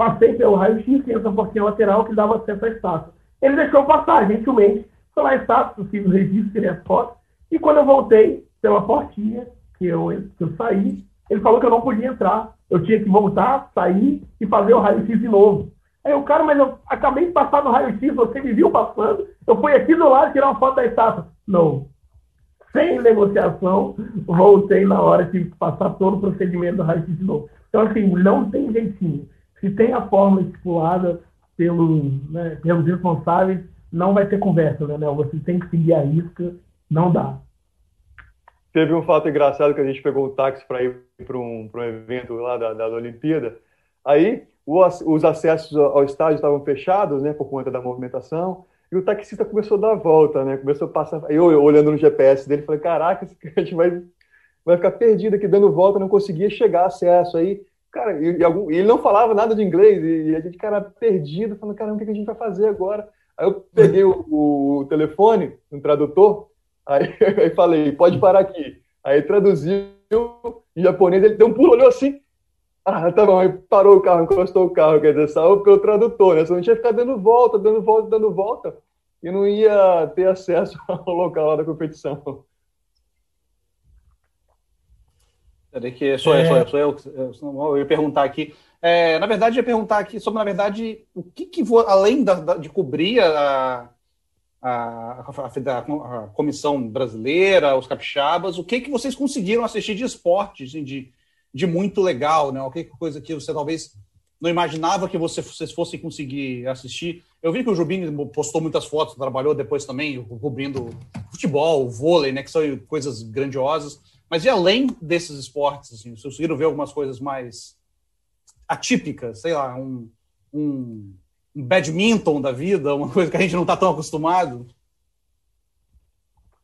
passei pelo raio-x, tinha essa portinha lateral que dava acesso à estátua. Ele deixou passar, gentilmente, foi lá a estátua, fiz o registro, tirei as fotos, e quando eu voltei pela portinha, que eu, que eu saí, ele falou que eu não podia entrar. Eu tinha que voltar, sair e fazer o raio-x de novo. Aí o cara, mas eu acabei de passar no raio-x, você me viu passando, eu fui aqui do lado tirar uma foto da estátua. Não. Sem negociação, voltei na hora, tive que passar todo o procedimento do raio-x de novo. Então, assim, não tem jeitinho. Se tem a fórmula estipulada pelo, né, pelos responsáveis, não vai ter conversa, né? Você tem que seguir a risca, não dá. Teve um fato engraçado que a gente pegou o táxi para ir para um, um evento lá da, da Olimpíada. Aí os acessos ao estádio estavam fechados, né, por conta da movimentação. E o taxista começou a dar a volta, né? Começou a passar. Eu, olhando no GPS dele, falei: Caraca, a gente vai, vai ficar perdido aqui dando volta, não conseguia chegar acesso. Aí Cara, e, e, algum, e ele não falava nada de inglês, e, a gente, cara, perdido, falando, caramba, o que a gente vai fazer agora? Aí eu peguei o, o telefone, um tradutor, aí, aí falei, pode parar aqui. Aí traduziu em japonês, ele deu um pulo, olhou assim, ah, tá bom, aí parou o carro, encostou o carro, quer dizer, saiu pelo tradutor, né? Só não tinha que ficar dando volta, dando volta, dando volta, e não ia ter acesso ao local lá da competição. Peraí que sou é... eu, sou eu, sou eu, eu ia perguntar aqui. É, na verdade, eu ia perguntar aqui sobre, na verdade, o que, que além da, da, de cobrir a, a, a, a, comissão brasileira, os capixabas, o que, que vocês conseguiram assistir de esporte, assim, de, de muito legal, né? Que coisa que você talvez não imaginava que você, vocês fossem conseguir assistir. Eu vi que o Jubim postou muitas fotos, trabalhou depois também cobrindo futebol, vôlei, né? Que são coisas grandiosas. Mas e além desses esportes, assim, vocês conseguiram ver algumas coisas mais atípicas, sei lá, um, um, um badminton da vida, uma coisa que a gente não está tão acostumado?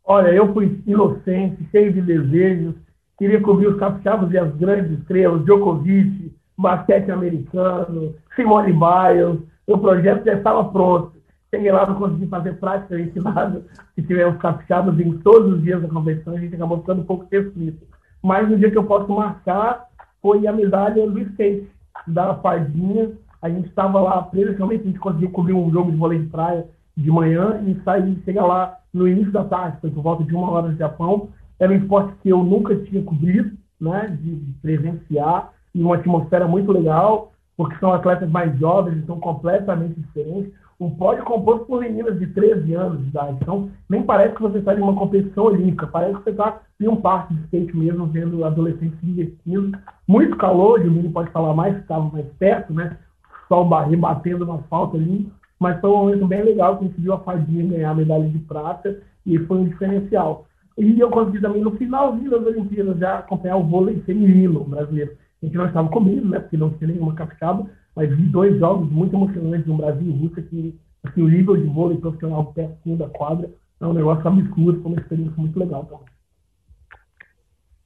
Olha, eu fui inocente, cheio de desejos, queria cobrir os capixabas e as grandes estrelas, Djokovic, basquete americano, Simone Biles, o projeto já estava pronto. Cheguei lá, não consegui fazer praticamente nada, que tivemos capixabas em todos os dias da competição, a gente acabou ficando um pouco restrito. Mas no dia que eu posso marcar foi a medalha do skate, da fardinha. A gente estava lá, presencialmente, a gente conseguiu cobrir um jogo de vôlei de praia de manhã e sair, chegar lá no início da tarde, foi por volta de uma hora do Japão. Era um esporte que eu nunca tinha cobrido, né, de presenciar, e uma atmosfera muito legal, porque são atletas mais jovens, então completamente diferentes um pódio composto por meninas de 13 anos de idade. Então, nem parece que você está em uma competição olímpica, parece que você está em um parque de skate mesmo, vendo adolescentes se divertindo. Muito calor, o menino pode falar mais, estava mais perto, né? O sol batendo na falta ali. Mas foi um momento bem legal que viu a Fadinha ganhar a medalha de prata e foi um diferencial. E eu consegui também, no finalzinho das Olimpíadas, já acompanhar o vôlei feminino brasileiro. A gente não estava comigo, né? Porque não tinha nenhuma capixaba, mas vi dois jogos muito emocionantes no Brasil e Rússia que assim, o nível de vôlei profissional pertinho da quadra é um negócio absurdo, foi uma experiência muito legal também.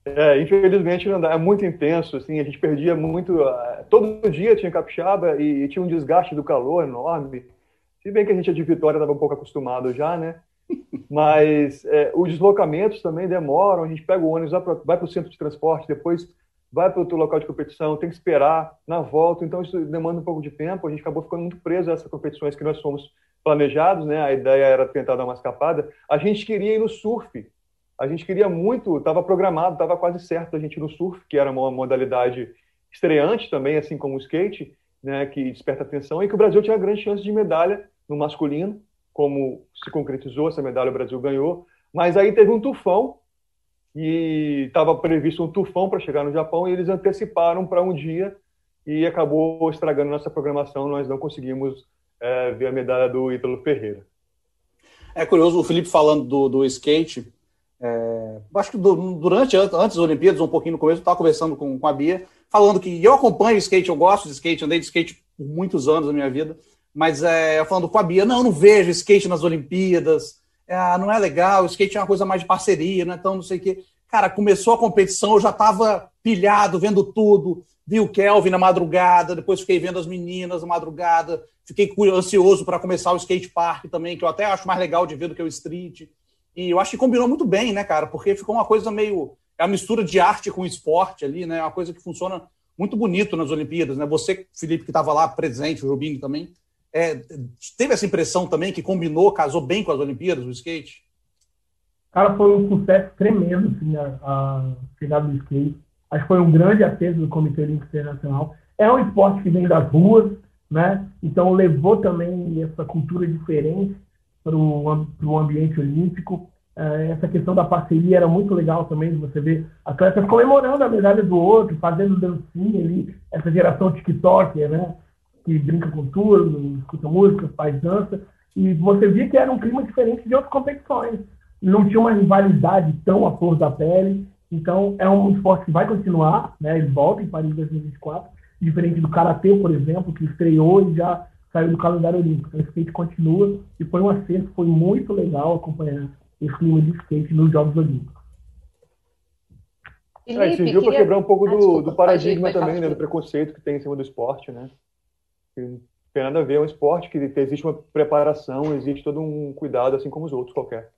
É, infelizmente é muito intenso, assim, a gente perdia muito, uh, todo dia tinha capixaba e, e, tinha um desgaste do calor enorme, se bem que a gente de Vitória estava um pouco acostumado já, né, mas é, os deslocamentos também demoram, a gente pega o ônibus, vai para o centro de transporte, depois vai para outro local de competição, tem que esperar na volta, então isso demanda um pouco de tempo. A gente acabou ficando muito preso a essas competições que nós fomos planejados, né? A ideia era tentar dar uma escapada. A gente queria ir no surf. A gente queria muito, estava programado, estava quase certo a gente ir no surf, que era uma modalidade estreante também, assim como o skate, né, que desperta atenção, e que o Brasil tinha grande chance de medalha no masculino, como se concretizou, essa medalha o Brasil ganhou. Mas aí teve um tufão e estava previsto um tufão para chegar no Japão e eles anteciparam para um dia e acabou estragando nossa programação. Nós não conseguimos é, ver a medalha do Ítalo Ferreira. É curioso o Felipe falando do, do skate. É, acho que durante, antes das Olimpíadas, um pouquinho no começo, eu estava conversando com, com a Bia, falando que eu acompanho skate, eu gosto de skate, andei de skate por muitos anos da minha vida, mas é, falando com a Bia, não, não vejo skate nas Olimpíadas, é, não é legal, o skate é uma coisa mais de parceria, né? Então, não sei o quê. Cara, começou a competição, eu já estava pilhado, vendo tudo, vi o Kelvin na madrugada, depois fiquei vendo as meninas na madrugada, fiquei ansioso para começar o skate park também, que eu até acho mais legal de ver do que o street. E eu acho que combinou muito bem, né, cara? Porque ficou uma coisa meio. É a mistura de arte com esporte ali, né? É uma coisa que funciona muito bonito nas Olimpíadas, né? Você, Felipe, que estava lá presente, o Rubinho também, é, teve essa impressão também que combinou, casou bem com as Olimpíadas, o skate? Cara, foi um sucesso tremendo, assim, a, a chegada do skate. Acho que foi um grande acerto do Comitê Olímpico Internacional. É um esporte que vem das ruas, né? Então levou também essa cultura diferente para o ambiente olímpico. É, essa questão da parceria era muito legal também, você ver atletas comemorando a medalha do outro, fazendo dancinha ali, essa geração TikToker, né? Que brinca com tudo, escuta música, faz dança. E você via que era um clima diferente de outras competições. Não tinha uma rivalidade tão à flor da pele. Então, é um esporte que vai continuar, né? Ele volta em Paris 2024, diferente do Karatê, por exemplo, que estreou e já saiu do calendário olímpico. Então, o skate continua e foi um acerto, foi muito legal acompanhar esse clima de skate nos Jogos Olímpicos. Felipe, é, serviu para quebrar um pouco ah, do, desculpa, do paradigma também, né, do preconceito que tem em cima do esporte, né? Tem nada a ver, é um esporte que existe uma preparação, existe todo um cuidado, assim como os outros qualquer.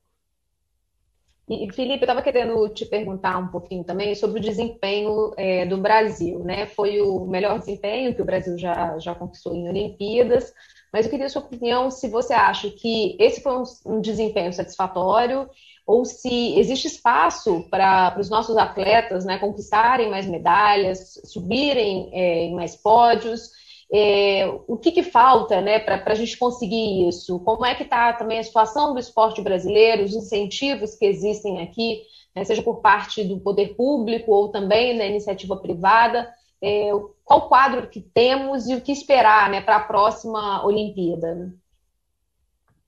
E, Felipe, eu estava querendo te perguntar um pouquinho também sobre o desempenho é, do Brasil, né? Foi o melhor desempenho que o Brasil já, já conquistou em Olimpíadas, mas eu queria a sua opinião se você acha que esse foi um, um desempenho satisfatório ou se existe espaço para os nossos atletas né, conquistarem mais medalhas, subirem é, em mais pódios é, o que, que falta né, para a gente conseguir isso? Como é que está também a situação do esporte brasileiro, os incentivos que existem aqui, né, seja por parte do poder público ou também da iniciativa privada? É, qual o quadro que temos e o que esperar né, para a próxima Olimpíada?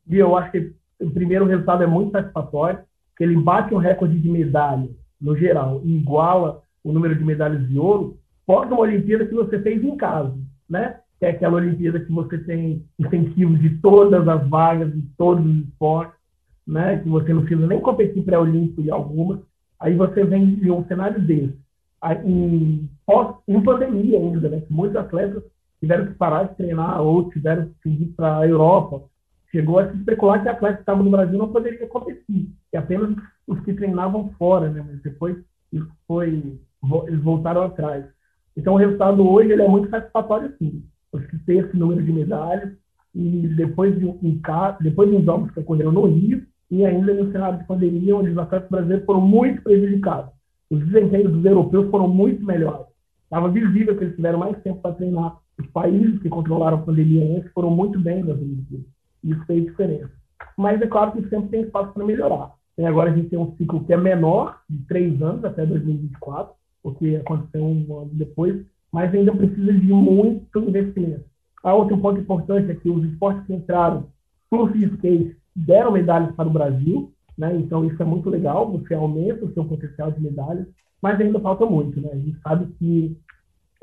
Bia, eu acho que o primeiro resultado é muito satisfatório, que ele bate um recorde de medalha no geral e iguala o número de medalhas de ouro, pós uma Olimpíada que você fez em casa né? Que é aquela Olimpíada que você tem incentivos de todas as vagas, de todos os esportes, né? Que você não precisa nem competir pré-olímpico em algumas. Aí você vem de um cenário desse. Aí, em, pós, em pandemia ainda, né? Que muitos atletas tiveram que parar de treinar ou tiveram que ir para a Europa. Chegou a se especular que atletas que estavam no Brasil não poderiam competir, que apenas os que treinavam fora, né? Mas depois isso foi, eles voltaram atrás. Então, o resultado hoje ele é muito satisfatório, sim. Você ter esse número de medalhas e depois de, um, depois de uns jogos que ocorreram no Rio e ainda no cenário de pandemia, onde os atletas brasileiros foram muito prejudicados. Os desempenhos dos europeus foram muito melhores. Estava visível que eles tiveram mais tempo para treinar. Os países que controlaram a pandemia antes foram muito bem nas Olimpíadas. Isso fez diferença. Mas é claro que sempre tem espaço para melhorar. E agora a gente tem um ciclo que é menor, de três anos até 2024, porque aconteceu um ano depois, mas ainda precisa de muito investimento. A outro ponto importante é que os esportes que entraram, e skate, deram medalhas para o Brasil, né? então isso é muito legal, você aumenta o seu potencial de medalhas, mas ainda falta muito. Né? A gente sabe que,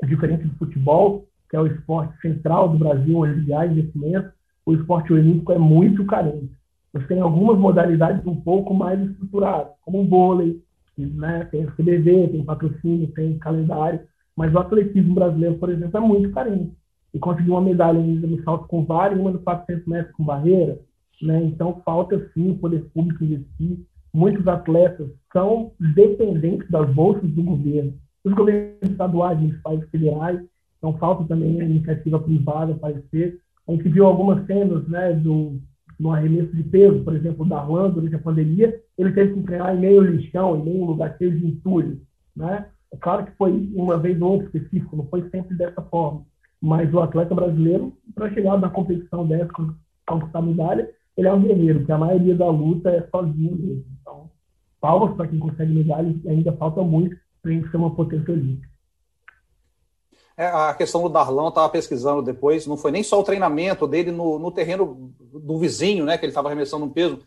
diferente do futebol, que é o esporte central do Brasil, onde há investimento, o esporte olímpico é muito carente. Você tem algumas modalidades um pouco mais estruturadas, como o vôlei, né? Tem CBV, tem patrocínio, tem calendário, mas o atletismo brasileiro, por exemplo, é muito carente. E conseguiu uma medalha no salto com vara e uma no 400 metros com barreira, né? Então falta sim o poder público investir. Muitos atletas são dependentes das bolsas do governo, dos governos estaduais, municipais, federais. Então falta também a iniciativa privada aparecer. A gente viu algumas cenas, né, do no arremesso de peso, por exemplo, da Juan, durante a pandemia, ele teve que treinar em meio lixão, em meio lugar cheio de entulho. Né? É claro que foi uma vez ou outra específico, não foi sempre dessa forma. Mas o atleta brasileiro, para chegar na competição dessa, conquistar medalha, ele é um guerreiro, porque a maioria da luta é sozinho mesmo. Então, palmas para quem consegue medalha ainda falta muito para a gente ser uma potência olímpica. É, a questão do Darlão, estava pesquisando depois, não foi nem só o treinamento dele no, no terreno do vizinho, né, que ele estava arremessando um peso,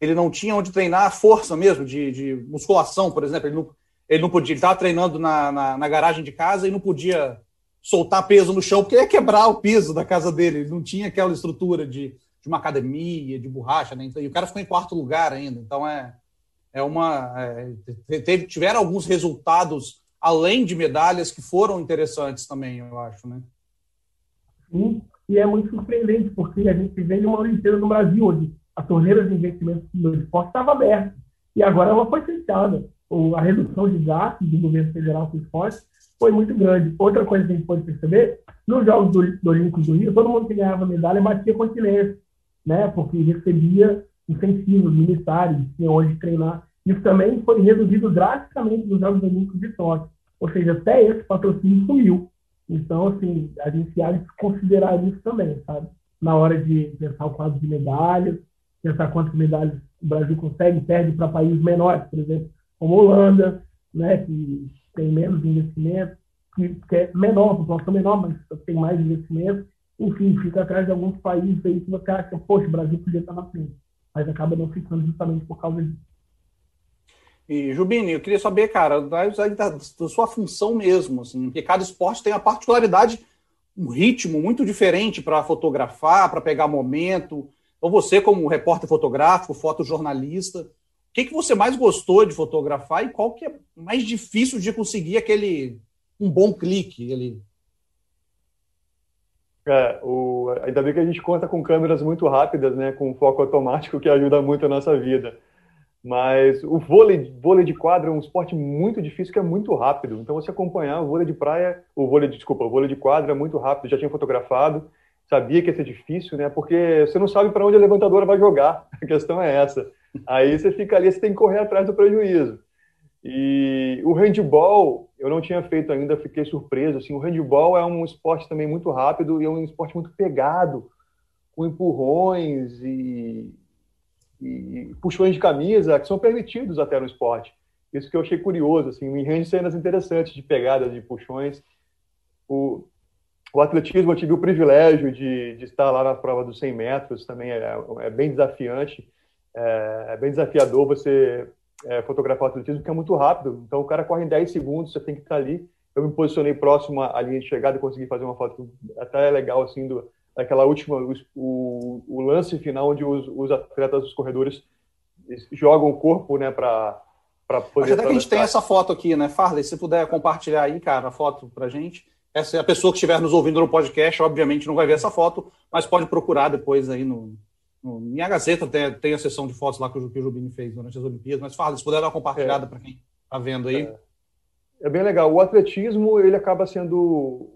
ele não tinha onde treinar a força mesmo, de, de musculação, por exemplo, ele não, ele não podia, ele estava treinando na, na, na, garagem de casa e não podia soltar peso no chão, porque ia quebrar o piso da casa dele, ele não tinha aquela estrutura de, de uma academia, de borracha, né, então, e o cara ficou em quarto lugar ainda, então é, é uma... É, teve, tiveram alguns resultados além de medalhas que foram interessantes também, eu acho, né? Sim, e é muito surpreendente, porque a gente vem de uma Olimpíada no Brasil, onde a torneira de investimento no esporte estava aberta, e agora ela foi fechada. A redução de gastos do governo federal com o esporte foi muito grande. Outra coisa que a gente pode perceber, nos Jogos do, do Olímpicos do Rio, todo mundo que ganhava medalha batia continência, né? porque recebia incentivos militares, tinha onde treinar isso também foi reduzido drasticamente nos Jogos Olímpicos de Tóquio. Ou seja, até esse patrocínio sumiu. Então, assim, a gente há de considerar isso também, sabe? Na hora de pensar o quadro de medalhas, pensar quantas medalhas o Brasil consegue perde para países menores, por exemplo, como Holanda, né, que tem menos investimento, que, que é menor, população menor, mas tem mais investimento. Enfim, fica atrás de alguns países aí que você acha, poxa, o Brasil podia estar na frente. Mas acaba não ficando justamente por causa disso. E, Jubini, eu queria saber, cara, da, da, da sua função mesmo, assim, porque cada esporte tem a particularidade, um ritmo muito diferente para fotografar, para pegar momento. Ou você, como repórter fotográfico, fotojornalista, o que, que você mais gostou de fotografar e qual que é mais difícil de conseguir aquele um bom clique ali? É, o, ainda bem que a gente conta com câmeras muito rápidas, né, com foco automático que ajuda muito a nossa vida. Mas o vôlei, vôlei de quadra é um esporte muito difícil, que é muito rápido. Então, você acompanhar o vôlei de praia, o vôlei, desculpa, o vôlei de quadra é muito rápido. Já tinha fotografado, sabia que ia ser difícil, né? Porque você não sabe para onde a levantadora vai jogar. A questão é essa. Aí você fica ali, você tem que correr atrás do prejuízo. E o handball, eu não tinha feito ainda, fiquei surpreso. Assim, o handball é um esporte também muito rápido e é um esporte muito pegado, com empurrões e e puxões de camisa que são permitidos até no esporte. Isso que eu achei curioso, assim, me rende cenas interessantes de pegadas de puxões. O, o atletismo, eu tive o privilégio de, de, estar lá na prova dos 100 metros, também é, é bem desafiante, é, é, bem desafiador você é, fotografar o atletismo, porque é muito rápido. Então, o cara corre em 10 segundos, você tem que estar ali. Eu me posicionei próximo à linha de chegada consegui fazer uma foto até legal, assim, do, aquela última, o, o, lance final onde os, os atletas, os corredores jogam o corpo, né, para para poder. Até que a gente tem essa foto aqui, né, Farley? Se puder compartilhar aí, cara, a foto para gente. Essa é a pessoa que estiver nos ouvindo no podcast, obviamente não vai ver essa foto, mas pode procurar depois aí no, no minha Gazeta tem, tem a sessão de fotos lá que o, que o Jubini fez durante as Olimpíadas. Mas Farley, se puder dar uma compartilhada é. para quem está vendo aí. É. é. bem legal. O atletismo ele acaba sendo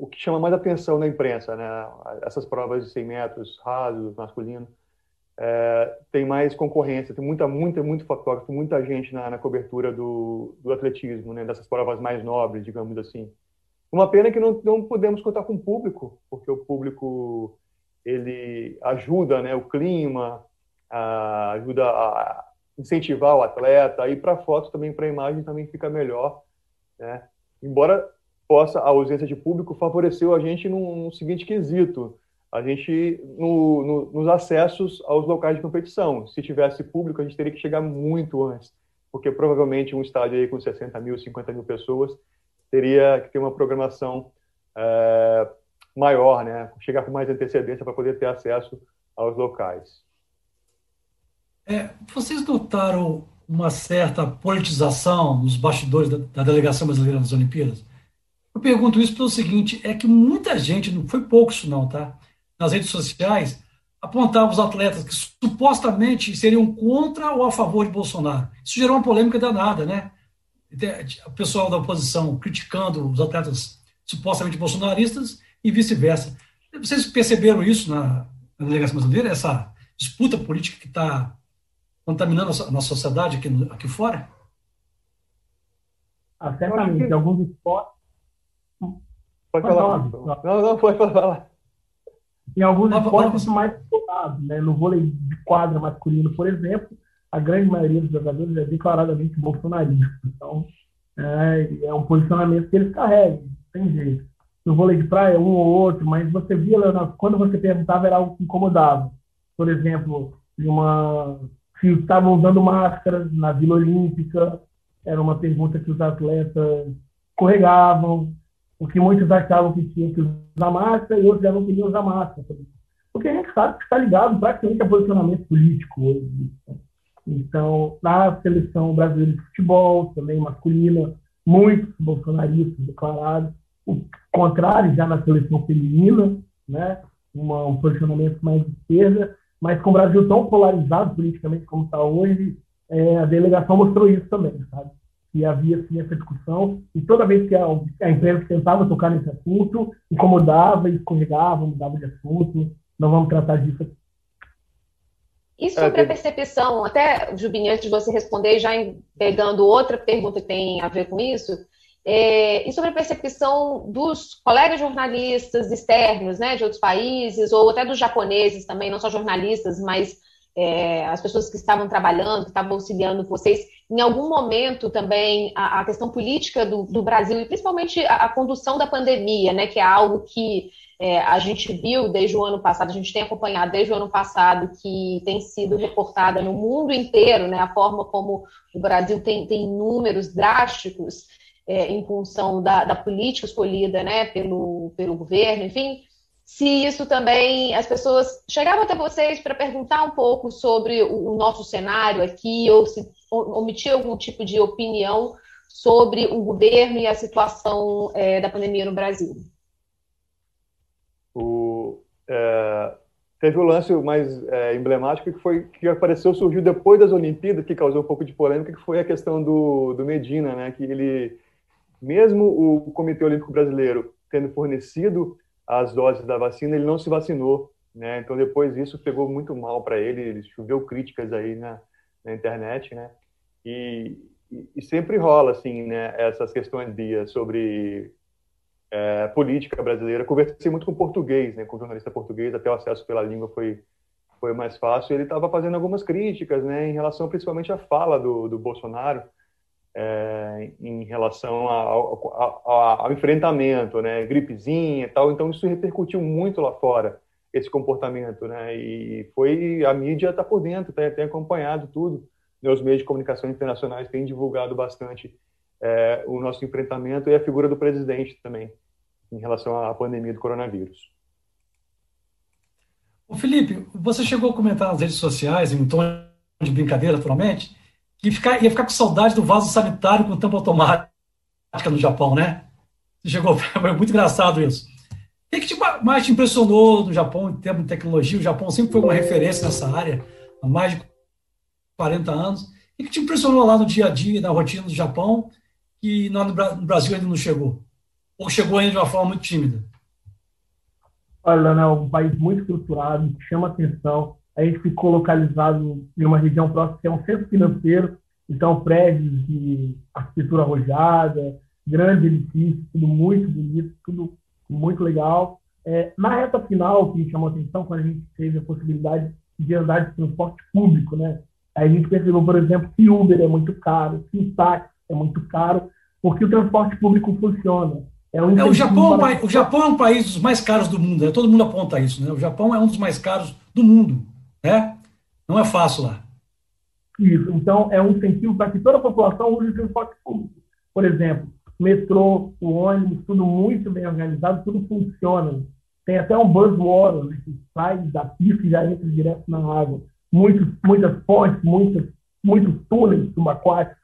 o que chama mais atenção na imprensa, né? Essas provas de 100 metros, rasos, masculino, é, tem mais concorrência, tem muita, muita, muito fotógrafo, muita gente na, na cobertura do, do, atletismo, né? Dessas provas mais nobres, digamos assim. Uma pena que não, não podemos contar com o público, porque o público ele ajuda, né? O clima, a, ajuda a incentivar o atleta, e para foto também, para imagem também fica melhor, né? Embora possa, a ausência de público favoreceu a gente num seguinte quesito, a gente no, no, nos acessos aos locais de competição. Se tivesse público, a gente teria que chegar muito antes, porque provavelmente um estádio aí com 60 mil, 50 mil pessoas teria que ter uma programação é, maior, né? chegar com mais antecedência para poder ter acesso aos locais. É, vocês notaram uma certa politização nos bastidores da, da delegação brasileira nas Olimpíadas? Eu pergunto isso pelo seguinte: é que muita gente, não foi pouco isso não, tá? Nas redes sociais, apontava os atletas que supostamente seriam contra ou a favor de Bolsonaro. Isso gerou uma polêmica danada, né? O pessoal da oposição criticando os atletas supostamente bolsonaristas e vice-versa. Vocês perceberam isso na, na delegação brasileira, essa disputa política que está contaminando a nossa sociedade aqui, aqui fora? Ah, certamente. Alguns esportes Pode falar. Não, não, pode falar. Em alguns esportes mais disputados, né? No vôlei de quadra masculino, por exemplo, a grande maioria dos jogadores é declaradamente bolsonarista. Então, É, é um posicionamento que eles carregam, tem jeito. No vôlei de praia, um ou outro, mas você via, Leonardo, quando você perguntava, era algo que incomodava. Por exemplo, uma, se estavam usando máscaras na Vila Olímpica, era uma pergunta que os atletas escorregavam, porque muitos achavam que tinham que usar máscara e outros já não queriam usar máscara. Porque a gente sabe que está ligado praticamente a posicionamento político hoje. Então, na seleção brasileira de futebol, também masculina, muitos bolsonaristas declarados. O contrário, já na seleção feminina, né? Uma, um posicionamento mais de esquerda, mas com o Brasil tão polarizado politicamente como está hoje, é, a delegação mostrou isso também, sabe? Que havia sim essa discussão, e toda vez que a, a imprensa tentava tocar nesse assunto, incomodava, escorregava, mudava de assunto. Não vamos tratar disso aqui. E sobre a percepção, até, Jubim, antes de você responder, já pegando outra pergunta que tem a ver com isso, é, e sobre a percepção dos colegas jornalistas externos, né, de outros países, ou até dos japoneses também, não só jornalistas, mas é, as pessoas que estavam trabalhando, que estavam auxiliando vocês, em algum momento também a, a questão política do, do, Brasil, e principalmente a, a, condução da pandemia, né, que é algo que é, a gente viu desde o ano passado, a gente tem acompanhado desde o ano passado, que tem sido reportada no mundo inteiro, né, a forma como o Brasil tem, tem números drásticos é, em função da, da, política escolhida né, pelo, pelo governo, enfim. Se isso também, as pessoas chegavam até vocês para perguntar um pouco sobre o, nosso cenário aqui, ou se omitir algum tipo de opinião sobre o governo e a situação é, da pandemia no Brasil. O, é, teve o lance mais é, emblemático que foi que apareceu, surgiu depois das Olimpíadas, que causou um pouco de polêmica, que foi a questão do, do Medina, né? Que ele, mesmo o Comitê Olímpico Brasileiro tendo fornecido as doses da vacina, ele não se vacinou, né? Então depois isso pegou muito mal para ele, ele choveu críticas aí na, na internet, né? E, e, sempre rola assim, né? Essas questões Bia sobre é, política brasileira. Conversei muito com português, né, com jornalista português, até o acesso pela língua foi foi mais fácil. Ele estava fazendo algumas críticas, né, em relação principalmente à fala do, do Bolsonaro, é, em relação ao, ao, ao, enfrentamento, né, gripezinha e tal. Então isso repercutiu muito lá fora esse comportamento, né, e foi a mídia está por dentro, tem, tem acompanhado tudo. Os meios de comunicação internacionais têm divulgado bastante é, o nosso enfrentamento e a figura do presidente também, em relação à pandemia do coronavírus. O Felipe, você chegou a comentar nas redes sociais, em tom de brincadeira, naturalmente, que ficar, ia ficar com saudade do vaso sanitário com tampa automática no Japão, né? Chegou, foi muito engraçado isso. O que, mais te impressionou no Japão em termos de tecnologia? O Japão sempre foi uma referência nessa área há mais de 40 anos. O que, te impressionou lá no dia a dia, na rotina do Japão? que no Brasil ainda não chegou? Ou chegou ainda de uma forma muito tímida? Olha, é um país muito estruturado, que chama atenção. A gente ficou localizado em uma região próxima que é um centro financeiro, então prédios de arquitetura arrojada, grande edifício, tudo muito bonito, tudo muito legal. É, na reta final, que chamou atenção, quando a gente teve a possibilidade de andar de transporte público, né? A gente percebeu, por exemplo, que Uber é muito caro, que táxi é muito caro, porque o transporte público funciona. É, um é o, Japão, para... É o Japão é um país dos mais caros do mundo, né? todo mundo aponta isso. Né? O Japão é um dos mais caros do mundo. Né? Não é fácil lá. Isso, então é um incentivo para que toda a população use o transporte público. Por exemplo, metrô, o ônibus, tudo muito bem organizado, tudo funciona. Tem até um buzzwater né, que sai da pista e já entra direto na água. Muitos, muitas pontes, muitos, muitos túneis subaquáticos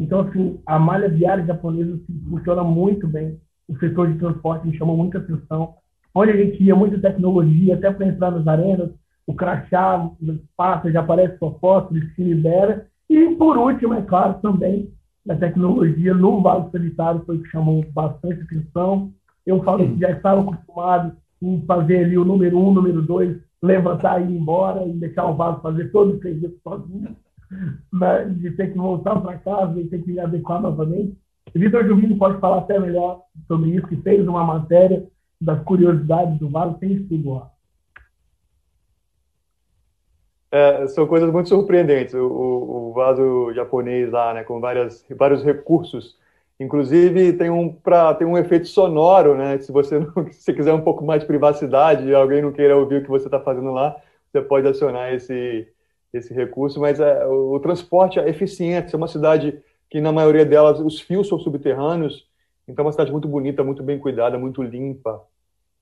então, assim, a malha viária japonesa assim, funciona muito bem. O setor de transporte me chamou muita atenção. Onde a gente ia, muita tecnologia, até para entrar nas arenas, o crachá passa, já aparece sua foto, ele se libera. E, por último, é claro, também, a tecnologia no vaso sanitário foi o que chamou bastante atenção. Eu falo que já estava acostumado em fazer ali o número um, número dois, levantar e ir embora e deixar o vaso fazer todo o serviço sozinho né, de ter que voltar para casa e ter que adequar novamente. Vitor Juvini pode falar até melhor sobre isso, que fez uma matéria das curiosidades do vaso, tem estudo lá. É, são coisas muito surpreendentes. O, o, vaso japonês lá, né, com várias, vários recursos Inclusive tem um para tem um efeito sonoro, né? Se você não, se quiser um pouco mais de privacidade e alguém não queira ouvir o que você está fazendo lá, você pode acionar esse esse recurso. Mas é, o, o transporte é eficiente. É uma cidade que na maioria delas os fios são subterrâneos, então é uma cidade muito bonita, muito bem cuidada, muito limpa.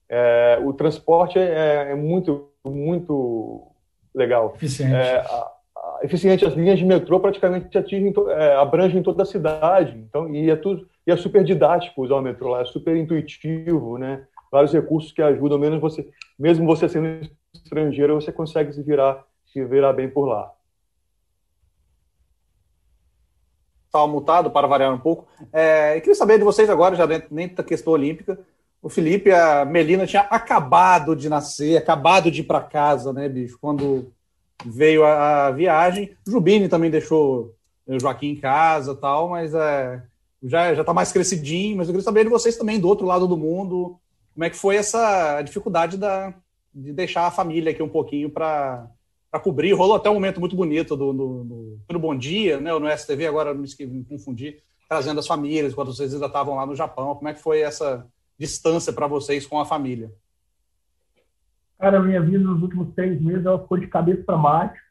É, o transporte é, é, muito muito legal. Eficiente. É, eficiente. As linhas de metrô praticamente atingem, é, abrangem toda a cidade. Então, e é tudo e é super didático usar o metrô lá, é super intuitivo, né? Vários recursos que ajudam, menos você, mesmo você sendo estrangeiro, você consegue se virar, se virar bem por lá. Estava mutado para variar um pouco. É, eu queria saber de vocês agora, já dentro, dentro da questão olímpica. O Felipe, a Melina tinha acabado de nascer, acabado de ir para casa, né, bicho? Quando veio a, a viagem. Jubini também deixou o Joaquim em casa tal, mas é, já já está mais crescidinho. Mas eu queria saber de vocês também do outro lado do mundo, como é que foi essa dificuldade da, de deixar a família aqui um pouquinho para cobrir. Rolou até um momento muito bonito do, do, do, no Bom Dia, né, no STV, agora me, me confundi, trazendo as famílias, quando vocês ainda estavam lá no Japão. Como é que foi essa distância para vocês com a família? Cara, minha vida nos últimos três meses ela ficou de cabeça para baixo,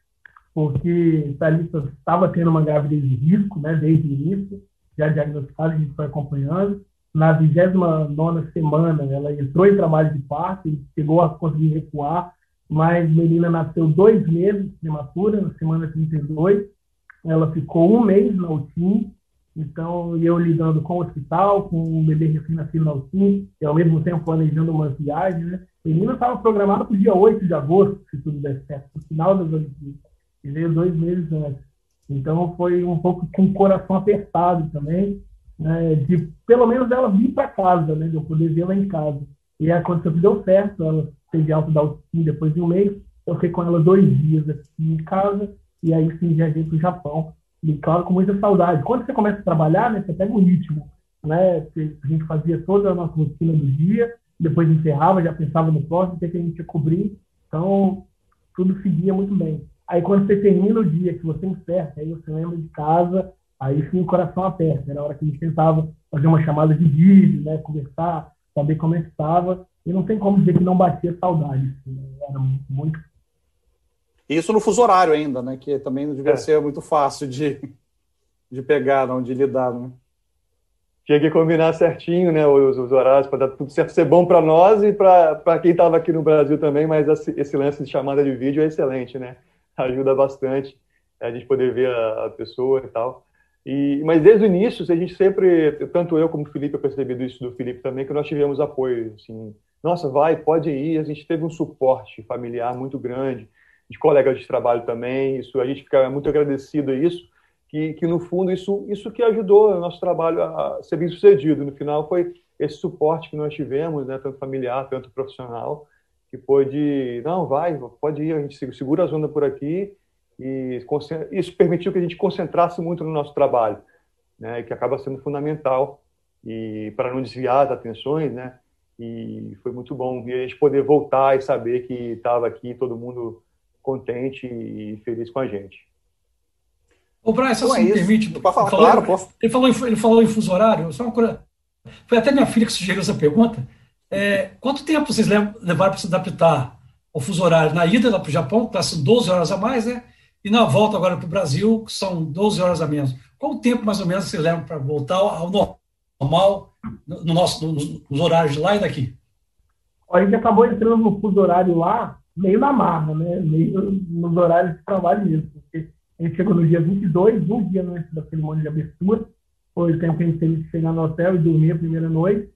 porque Thalissa estava tendo uma gravidez de risco, né, desde o início, já diagnosticada, a gente foi acompanhando. Na 29 semana, ela entrou em trabalho de parto e chegou a conseguir recuar, mas a menina nasceu dois meses prematura, na semana 32. Ela ficou um mês na UTI, então eu lidando com o hospital, com o bebê recém-nascido na UTI, e ao mesmo tempo planejando uma viagem, né? menina estava programada para o dia 8 de agosto, se tudo der certo, no final das Olimpíadas. E veio dois meses antes. Então foi um pouco com o coração apertado também, né, de pelo menos ela vir para casa, né, de eu poder vê-la em casa. E aconteceu que deu certo, ela teve alta da UTI depois de um mês, eu fiquei com ela dois dias aqui em casa, e aí sim viajei para o Japão. E claro, com muita saudade. Quando você começa a trabalhar, né, você pega o ritmo, né, a gente fazia toda a nossa rotina do dia, depois encerrava, já pensava no próximo, o que a gente ia cobrir. Então, tudo seguia muito bem. Aí, quando você termina o dia, que você encerra, aí você lembra de casa, aí sim o coração aperta. Era a hora que a gente tentava fazer uma chamada de vídeo, né, conversar, saber como é que estava. E não tem como dizer que não batia saudade. Assim, né? Era muito. Isso no fuso horário ainda, né? Que também não devia é. ser muito fácil de, de pegar, não, de lidar, né? tinha que combinar certinho né, os, os horários para dar tudo certo, ser bom para nós e para quem estava aqui no Brasil também, mas esse, esse, lance de chamada de vídeo é excelente, né? Ajuda bastante a gente poder ver a, a pessoa e tal. E, mas desde o início, a gente sempre, tanto eu como o Felipe, eu percebi isso do Felipe também, que nós tivemos apoio, assim, nossa, vai, pode ir, a gente teve um suporte familiar muito grande, de colegas de trabalho também, isso a gente fica muito agradecido a isso, que, que no fundo isso, isso que ajudou o nosso trabalho a ser bem sucedido. No final foi esse suporte que nós tivemos, né, tanto familiar, tanto profissional, que pôde, não, vai, pode ir, a gente segura a onda por aqui, e isso permitiu que a gente concentrasse muito no nosso trabalho, né, que acaba sendo fundamental e para não desviar as atenções, né, e foi muito bom a gente poder voltar e saber que estava aqui todo mundo contente e feliz com a gente. O Brian, só se é me permite. Pode falar, falou, claro, posso. Ele falou, ele falou em fuso horário, só uma coisa. Foi até minha filha que sugeriu essa pergunta. É, quanto tempo vocês levaram para se adaptar ao fuso horário? Na ida lá para o Japão, que são 12 horas a mais, né? E na volta agora para o Brasil, que são 12 horas a menos. Qual o tempo mais ou menos vocês levam para voltar ao normal no nosso, nos, nos horários de lá e daqui? A gente acabou entrando no fuso horário lá, meio na marra, né? Meio nos horários de trabalho mesmo. Porque a gente chegou no dia 22, um dia antes da cerimônia de abertura. Foi o tempo que a gente teve que chegar no hotel e dormir a primeira noite,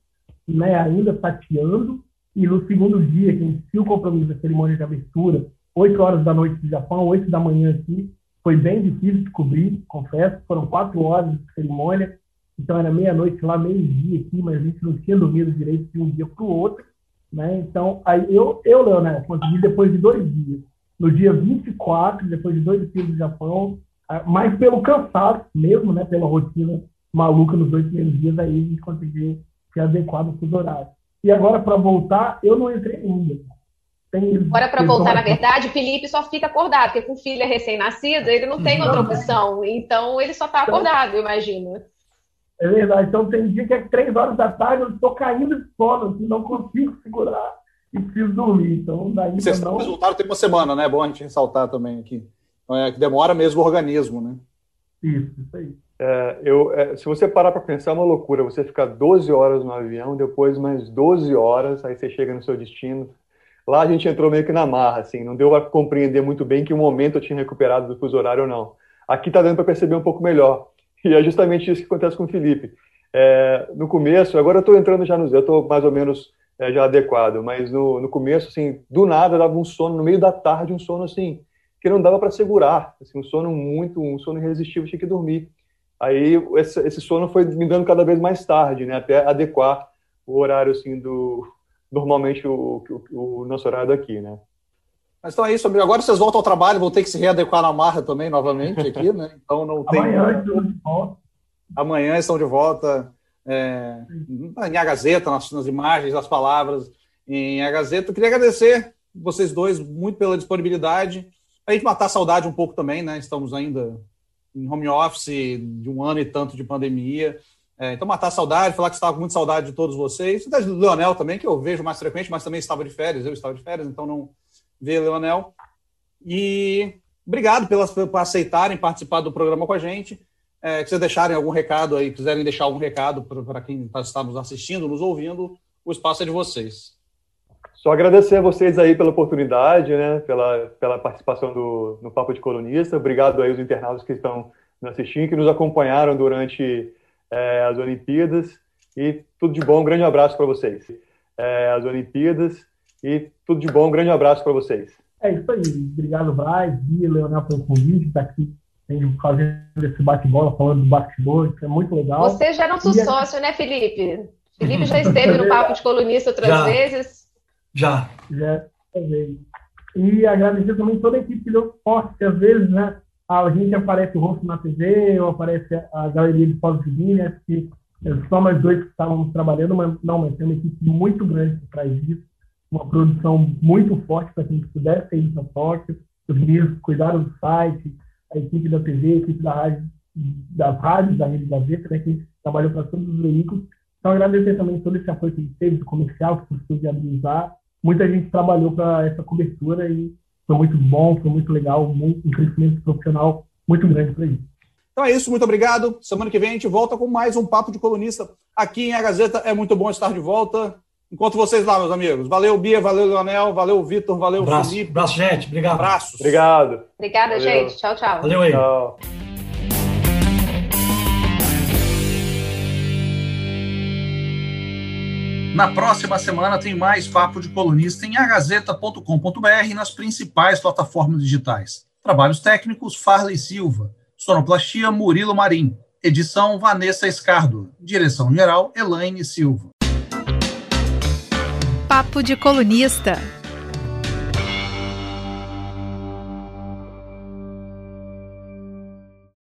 né, ainda tateando. E no segundo dia, que a gente tinha o compromisso da cerimônia de abertura, 8 horas da noite do Japão, 8 da manhã aqui, foi bem difícil de cobrir, confesso. Foram quatro horas de cerimônia, então era meia-noite lá, meio-dia aqui, mas a gente não tinha dormido direito de um dia para o outro. Né? Então, aí eu, eu Leonel, consegui depois de dois dias no dia 24, depois de dois dias do Japão, ah, mais pelo cansaço mesmo, né, pela rotina maluca nos dois primeiros dias, aí a gente conseguiu se adequar no fuso horário. E agora, para voltar, eu não entrei ainda. Tem, agora, para voltar, na verdade, o Felipe só fica acordado, porque com filha recém-nascida, ele não tem outra opção. Então, ele só está acordado, eu imagino. É verdade. Então tem dia que é três horas da tarde, eu estou caindo de sono, assim, não consigo segurar e preciso dormir. Então daí Vocês não. O resultado tem uma semana, né? É bom a gente ressaltar também aqui. Então é que demora mesmo o organismo, né? Isso, isso aí. É, eu, é, se você parar para pensar, é uma loucura. Você ficar 12 horas no avião, depois mais 12 horas, aí você chega no seu destino. Lá a gente entrou meio que na marra, assim, não deu para compreender muito bem que um momento eu tinha recuperado do fuso horário ou não. Aqui está dando para perceber um pouco melhor. E é justamente isso que acontece com o Felipe. É, no começo, agora eu estou entrando já no eu estou mais ou menos é, já adequado, mas no, no começo, assim, do nada dava um sono, no meio da tarde, um sono assim, que não dava para segurar, assim, um sono muito, um sono irresistível, tinha que dormir. Aí esse, esse sono foi me dando cada vez mais tarde, né, até adequar o horário, assim, do, normalmente o, o, o nosso horário daqui, né. Mas então é isso, amigo. Agora vocês voltam ao trabalho, vão ter que se readequar na marra também, novamente, aqui, né? Então não tem. Amanhã estamos de volta. Amanhã estão de volta é, em A Gazeta, nas, nas, imagens, nas palavras em A Gazeta. Eu queria agradecer vocês dois muito pela disponibilidade. A gente matar a saudade um pouco também, né? Estamos ainda em home office de um ano e tanto de pandemia. É, então, matar a saudade, falar que estava com muita saudade de todos vocês. E do Leonel também, que eu vejo mais frequente, mas também estava de férias, eu estava de férias, então não ver, Leonel. E obrigado pelas, por aceitarem participar do programa com a gente. É, que vocês deixarem algum recado aí, quiserem deixar algum recado para quem está nos assistindo, nos ouvindo, o espaço é de vocês. Só agradecer a vocês aí pela oportunidade, né, pela, pela participação do, no Papo de Colunista. Obrigado aí aos internautas que estão nos assistindo, que nos acompanharam durante é, as Olimpíadas. E tudo de bom, um grande abraço para vocês. É, as Olimpíadas e tudo de bom, um grande abraço para vocês. É isso aí. Obrigado, Braz, Bia, Leonel, pelo convite, estar tá aqui fazendo esse bate-bola, falando do bastidor, isso é muito legal. Você já é nosso e sócio, né, Felipe? Felipe já esteve no Papo de Colunista outras já. vezes. Já. Já veio. E agradecer também toda a equipe que deu suporte, que às vezes, né, a gente aparece o rosto na TV, ou aparece a galeria de pós-de né, que só nós dois que estávamos trabalhando, mas não, mas tem uma equipe muito grande por trás disso uma produção muito forte para que a gente pudesse ir para Tóquio. Os meninos cuidaram do site, a equipe da TV, a equipe da rádio, das rádios, da Rede Gazeta, né, que gente trabalhou para todos os veículos. Então, agradecer também todo esse apoio que a gente teve do comercial, que conseguiu viabilizar. Muita gente trabalhou para essa cobertura e foi muito bom, foi muito legal, um crescimento profissional muito grande para isso. Então é isso, muito obrigado. Semana que vem a gente volta com mais um Papo de Colunista aqui em A Gazeta. É muito bom estar de volta. Encontro vocês lá, meus amigos. Valeu, Bia, valeu, Leonel, valeu, Vitor, valeu, abraço, Felipe. Abraço, gente. Obrigado. Abraços. Obrigado. Obrigada, valeu. gente. Tchau, tchau. Valeu aí. Tchau. Na próxima semana tem mais Papo de Colunista em agazeta.com.br e nas principais plataformas digitais. Trabalhos técnicos, Farley Silva. Sonoplastia, Murilo Marim. Edição, Vanessa Escardo. Direção-geral, Elaine Silva. Papo de Colunista.